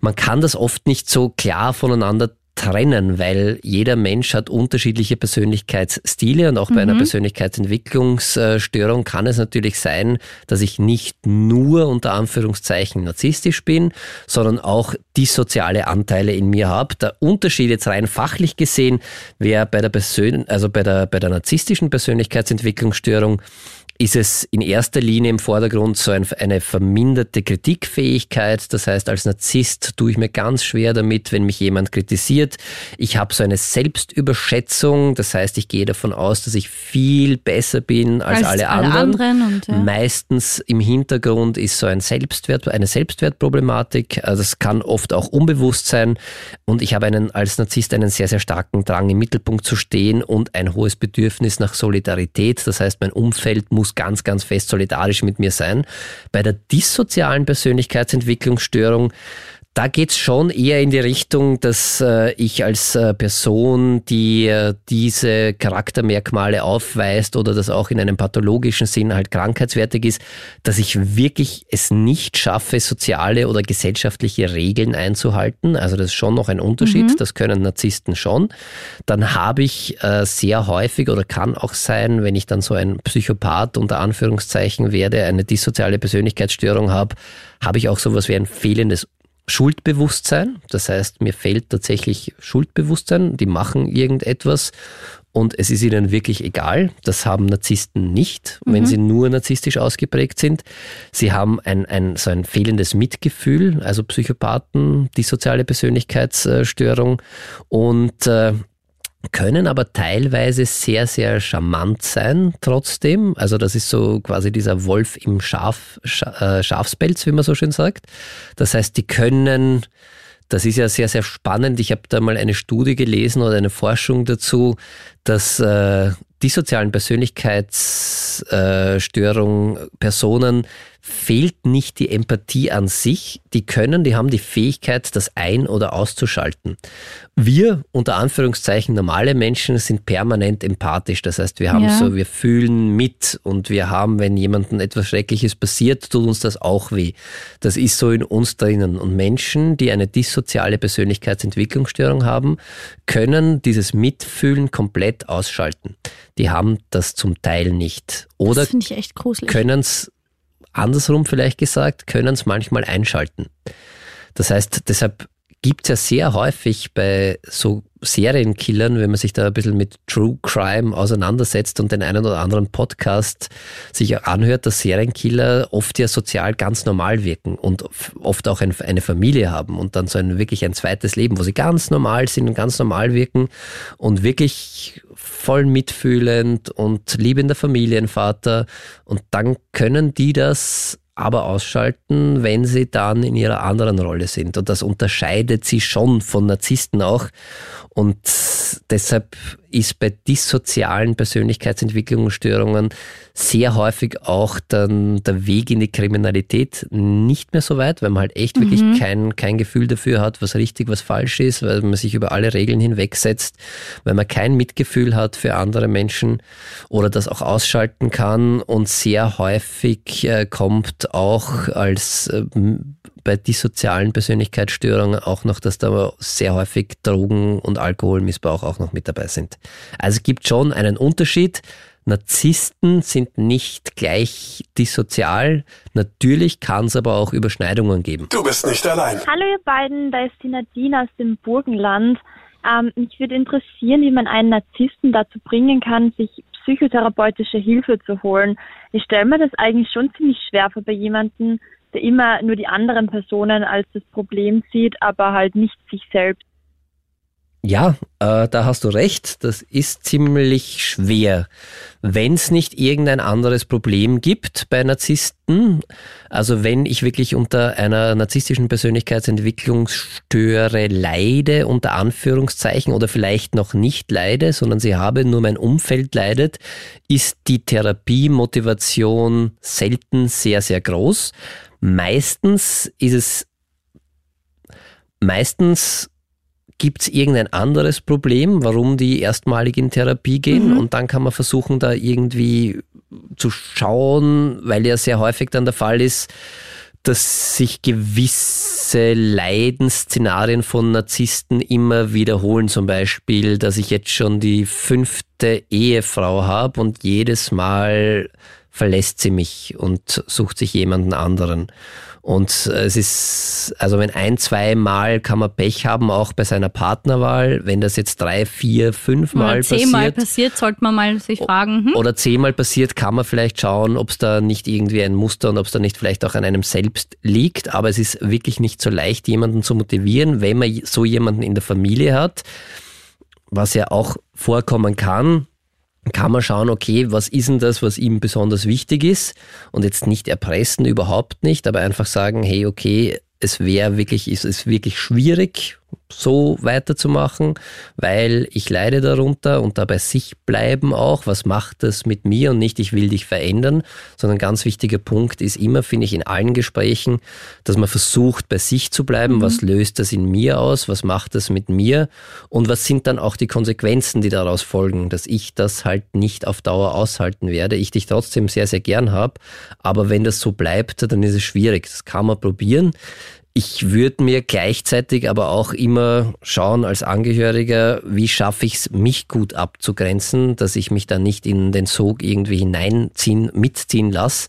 Speaker 3: man kann das oft nicht so klar voneinander trennen, weil jeder Mensch hat unterschiedliche Persönlichkeitsstile und auch bei mhm. einer Persönlichkeitsentwicklungsstörung kann es natürlich sein, dass ich nicht nur unter Anführungszeichen narzisstisch bin, sondern auch dissoziale Anteile in mir habe. Der Unterschied jetzt rein fachlich gesehen wäre bei der Persön also bei der, bei der narzisstischen Persönlichkeitsentwicklungsstörung ist es in erster Linie im Vordergrund so ein, eine verminderte Kritikfähigkeit. Das heißt, als Narzisst tue ich mir ganz schwer damit, wenn mich jemand kritisiert. Ich habe so eine Selbstüberschätzung. Das heißt, ich gehe davon aus, dass ich viel besser bin als, als alle, alle, anderen. und, ja. Meistens im Hintergrund ist so ein Selbstwert, eine Selbstwertproblematik. Also es kann oft auch unbewusst sein. Und ich habe einen, als Narzisst einen sehr, sehr starken Drang, im Mittelpunkt zu stehen und ein hohes Bedürfnis nach Solidarität. Das heißt, mein Umfeld muss muss ganz, ganz fest solidarisch mit mir sein. Bei der dissozialen Persönlichkeitsentwicklungsstörung da geht es schon eher in die Richtung, dass äh, ich als äh, Person, die äh, diese Charaktermerkmale aufweist oder das auch in einem pathologischen Sinn halt krankheitswertig ist, dass ich wirklich es nicht schaffe, soziale oder gesellschaftliche Regeln einzuhalten. Also das ist schon noch ein Unterschied, mhm. das können Narzissten schon. Dann habe ich äh, sehr häufig oder kann auch sein, wenn ich dann so ein Psychopath unter Anführungszeichen werde, eine dissoziale Persönlichkeitsstörung habe, habe ich auch sowas wie ein fehlendes Schuldbewusstsein. Das heißt, mir fehlt tatsächlich Schuldbewusstsein. Die machen irgendetwas und es ist ihnen wirklich egal. Das haben Narzissten nicht, mhm. wenn sie nur narzisstisch ausgeprägt sind. Sie haben ein, ein, so ein fehlendes Mitgefühl, also Psychopathen, die soziale Persönlichkeitsstörung und äh, können aber teilweise sehr, sehr charmant sein trotzdem. Also das ist so quasi dieser Wolf im Schaf, äh, Schafspelz, wie man so schön sagt. Das heißt, die können, das ist ja sehr, sehr spannend. Ich habe da mal eine Studie gelesen oder eine Forschung dazu, dass äh, die sozialen Persönlichkeitsstörungen Personen fehlt nicht die Empathie an sich. Die können, die haben die Fähigkeit, das ein- oder auszuschalten. Wir, unter Anführungszeichen, normale Menschen sind permanent empathisch. Das heißt, wir haben ja. so, wir fühlen mit und wir haben, wenn jemandem etwas Schreckliches passiert, tut uns das auch weh. Das ist so in uns drinnen. Und Menschen, die eine dissoziale Persönlichkeitsentwicklungsstörung haben, können dieses Mitfühlen komplett ausschalten. Die haben das zum Teil nicht. Oder können es andersrum vielleicht gesagt, können es manchmal einschalten. Das heißt, deshalb gibt es ja sehr häufig bei so Serienkillern, wenn man sich da ein bisschen mit True Crime auseinandersetzt und den einen oder anderen Podcast sich anhört, dass Serienkiller oft ja sozial ganz normal wirken und oft auch eine Familie haben und dann so ein wirklich ein zweites Leben, wo sie ganz normal sind und ganz normal wirken und wirklich voll mitfühlend und liebender Familienvater und dann können die das aber ausschalten, wenn sie dann in ihrer anderen Rolle sind. Und das unterscheidet sie schon von Narzissten auch. Und deshalb ist bei dissozialen Persönlichkeitsentwicklungsstörungen sehr häufig auch dann der Weg in die Kriminalität nicht mehr so weit, weil man halt echt mhm. wirklich kein, kein Gefühl dafür hat, was richtig, was falsch ist, weil man sich über alle Regeln hinwegsetzt, weil man kein Mitgefühl hat für andere Menschen oder das auch ausschalten kann und sehr häufig äh, kommt auch als äh, bei dissozialen Persönlichkeitsstörungen auch noch, dass da sehr häufig Drogen und Alkoholmissbrauch auch noch mit dabei sind. Also es gibt schon einen Unterschied. Narzissten sind nicht gleich dissozial. Natürlich kann es aber auch Überschneidungen geben.
Speaker 2: Du bist nicht allein.
Speaker 5: Hallo ihr beiden, da ist die Nadine aus dem Burgenland. Ähm, mich würde interessieren, wie man einen Narzissten dazu bringen kann, sich psychotherapeutische Hilfe zu holen. Ich stelle mir das eigentlich schon ziemlich schwer vor bei jemandem, der immer nur die anderen Personen als das Problem sieht, aber halt nicht sich selbst.
Speaker 3: Ja, äh, da hast du recht. Das ist ziemlich schwer. Wenn es nicht irgendein anderes Problem gibt bei Narzissten, also wenn ich wirklich unter einer narzisstischen Persönlichkeitsentwicklungsstöre leide, unter Anführungszeichen, oder vielleicht noch nicht leide, sondern sie habe, nur mein Umfeld leidet, ist die Therapiemotivation selten sehr, sehr groß. Meistens ist es, meistens gibt es irgendein anderes Problem, warum die erstmalig in Therapie gehen mhm. und dann kann man versuchen, da irgendwie zu schauen, weil ja sehr häufig dann der Fall ist, dass sich gewisse Leidensszenarien von Narzissten immer wiederholen. Zum Beispiel, dass ich jetzt schon die fünfte Ehefrau habe und jedes Mal verlässt sie mich und sucht sich jemanden anderen. Und es ist, also wenn ein, zwei Mal kann man Pech haben, auch bei seiner Partnerwahl. Wenn das jetzt drei, vier, fünf Mal passiert. zehnmal
Speaker 1: passiert, sollte man mal sich fragen.
Speaker 3: Hm? Oder zehnmal passiert, kann man vielleicht schauen, ob es da nicht irgendwie ein Muster und ob es da nicht vielleicht auch an einem selbst liegt. Aber es ist wirklich nicht so leicht, jemanden zu motivieren, wenn man so jemanden in der Familie hat, was ja auch vorkommen kann kann man schauen, okay, was ist denn das, was ihm besonders wichtig ist? Und jetzt nicht erpressen, überhaupt nicht, aber einfach sagen, hey, okay, es wäre wirklich, es ist wirklich schwierig so weiterzumachen, weil ich leide darunter und dabei sich bleiben auch. Was macht das mit mir und nicht, ich will dich verändern, sondern ganz wichtiger Punkt ist immer, finde ich, in allen Gesprächen, dass man versucht, bei sich zu bleiben. Mhm. Was löst das in mir aus? Was macht das mit mir? Und was sind dann auch die Konsequenzen, die daraus folgen, dass ich das halt nicht auf Dauer aushalten werde, ich dich trotzdem sehr, sehr gern habe. Aber wenn das so bleibt, dann ist es schwierig. Das kann man probieren. Ich würde mir gleichzeitig aber auch immer schauen als Angehöriger, wie schaffe ich es, mich gut abzugrenzen, dass ich mich da nicht in den Sog irgendwie hineinziehen, mitziehen lasse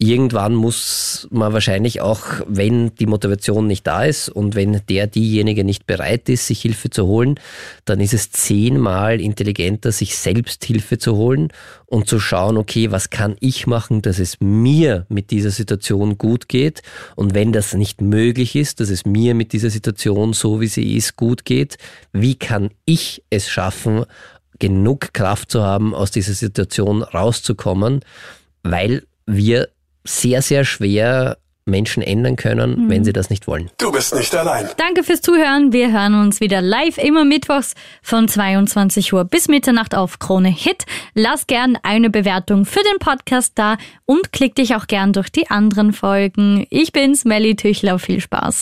Speaker 3: irgendwann muss man wahrscheinlich auch, wenn die Motivation nicht da ist und wenn der diejenige nicht bereit ist, sich Hilfe zu holen, dann ist es zehnmal intelligenter, sich selbst Hilfe zu holen und zu schauen, okay, was kann ich machen, dass es mir mit dieser Situation gut geht? Und wenn das nicht möglich ist, dass es mir mit dieser Situation so wie sie ist gut geht, wie kann ich es schaffen, genug Kraft zu haben, aus dieser Situation rauszukommen, weil wir sehr, sehr schwer Menschen ändern können, mhm. wenn sie das nicht wollen.
Speaker 2: Du bist nicht allein.
Speaker 1: Danke fürs Zuhören. Wir hören uns wieder live immer mittwochs von 22 Uhr bis Mitternacht auf Krone Hit. Lass gern eine Bewertung für den Podcast da und klick dich auch gern durch die anderen Folgen. Ich bin's, Melly Tüchler. Viel Spaß.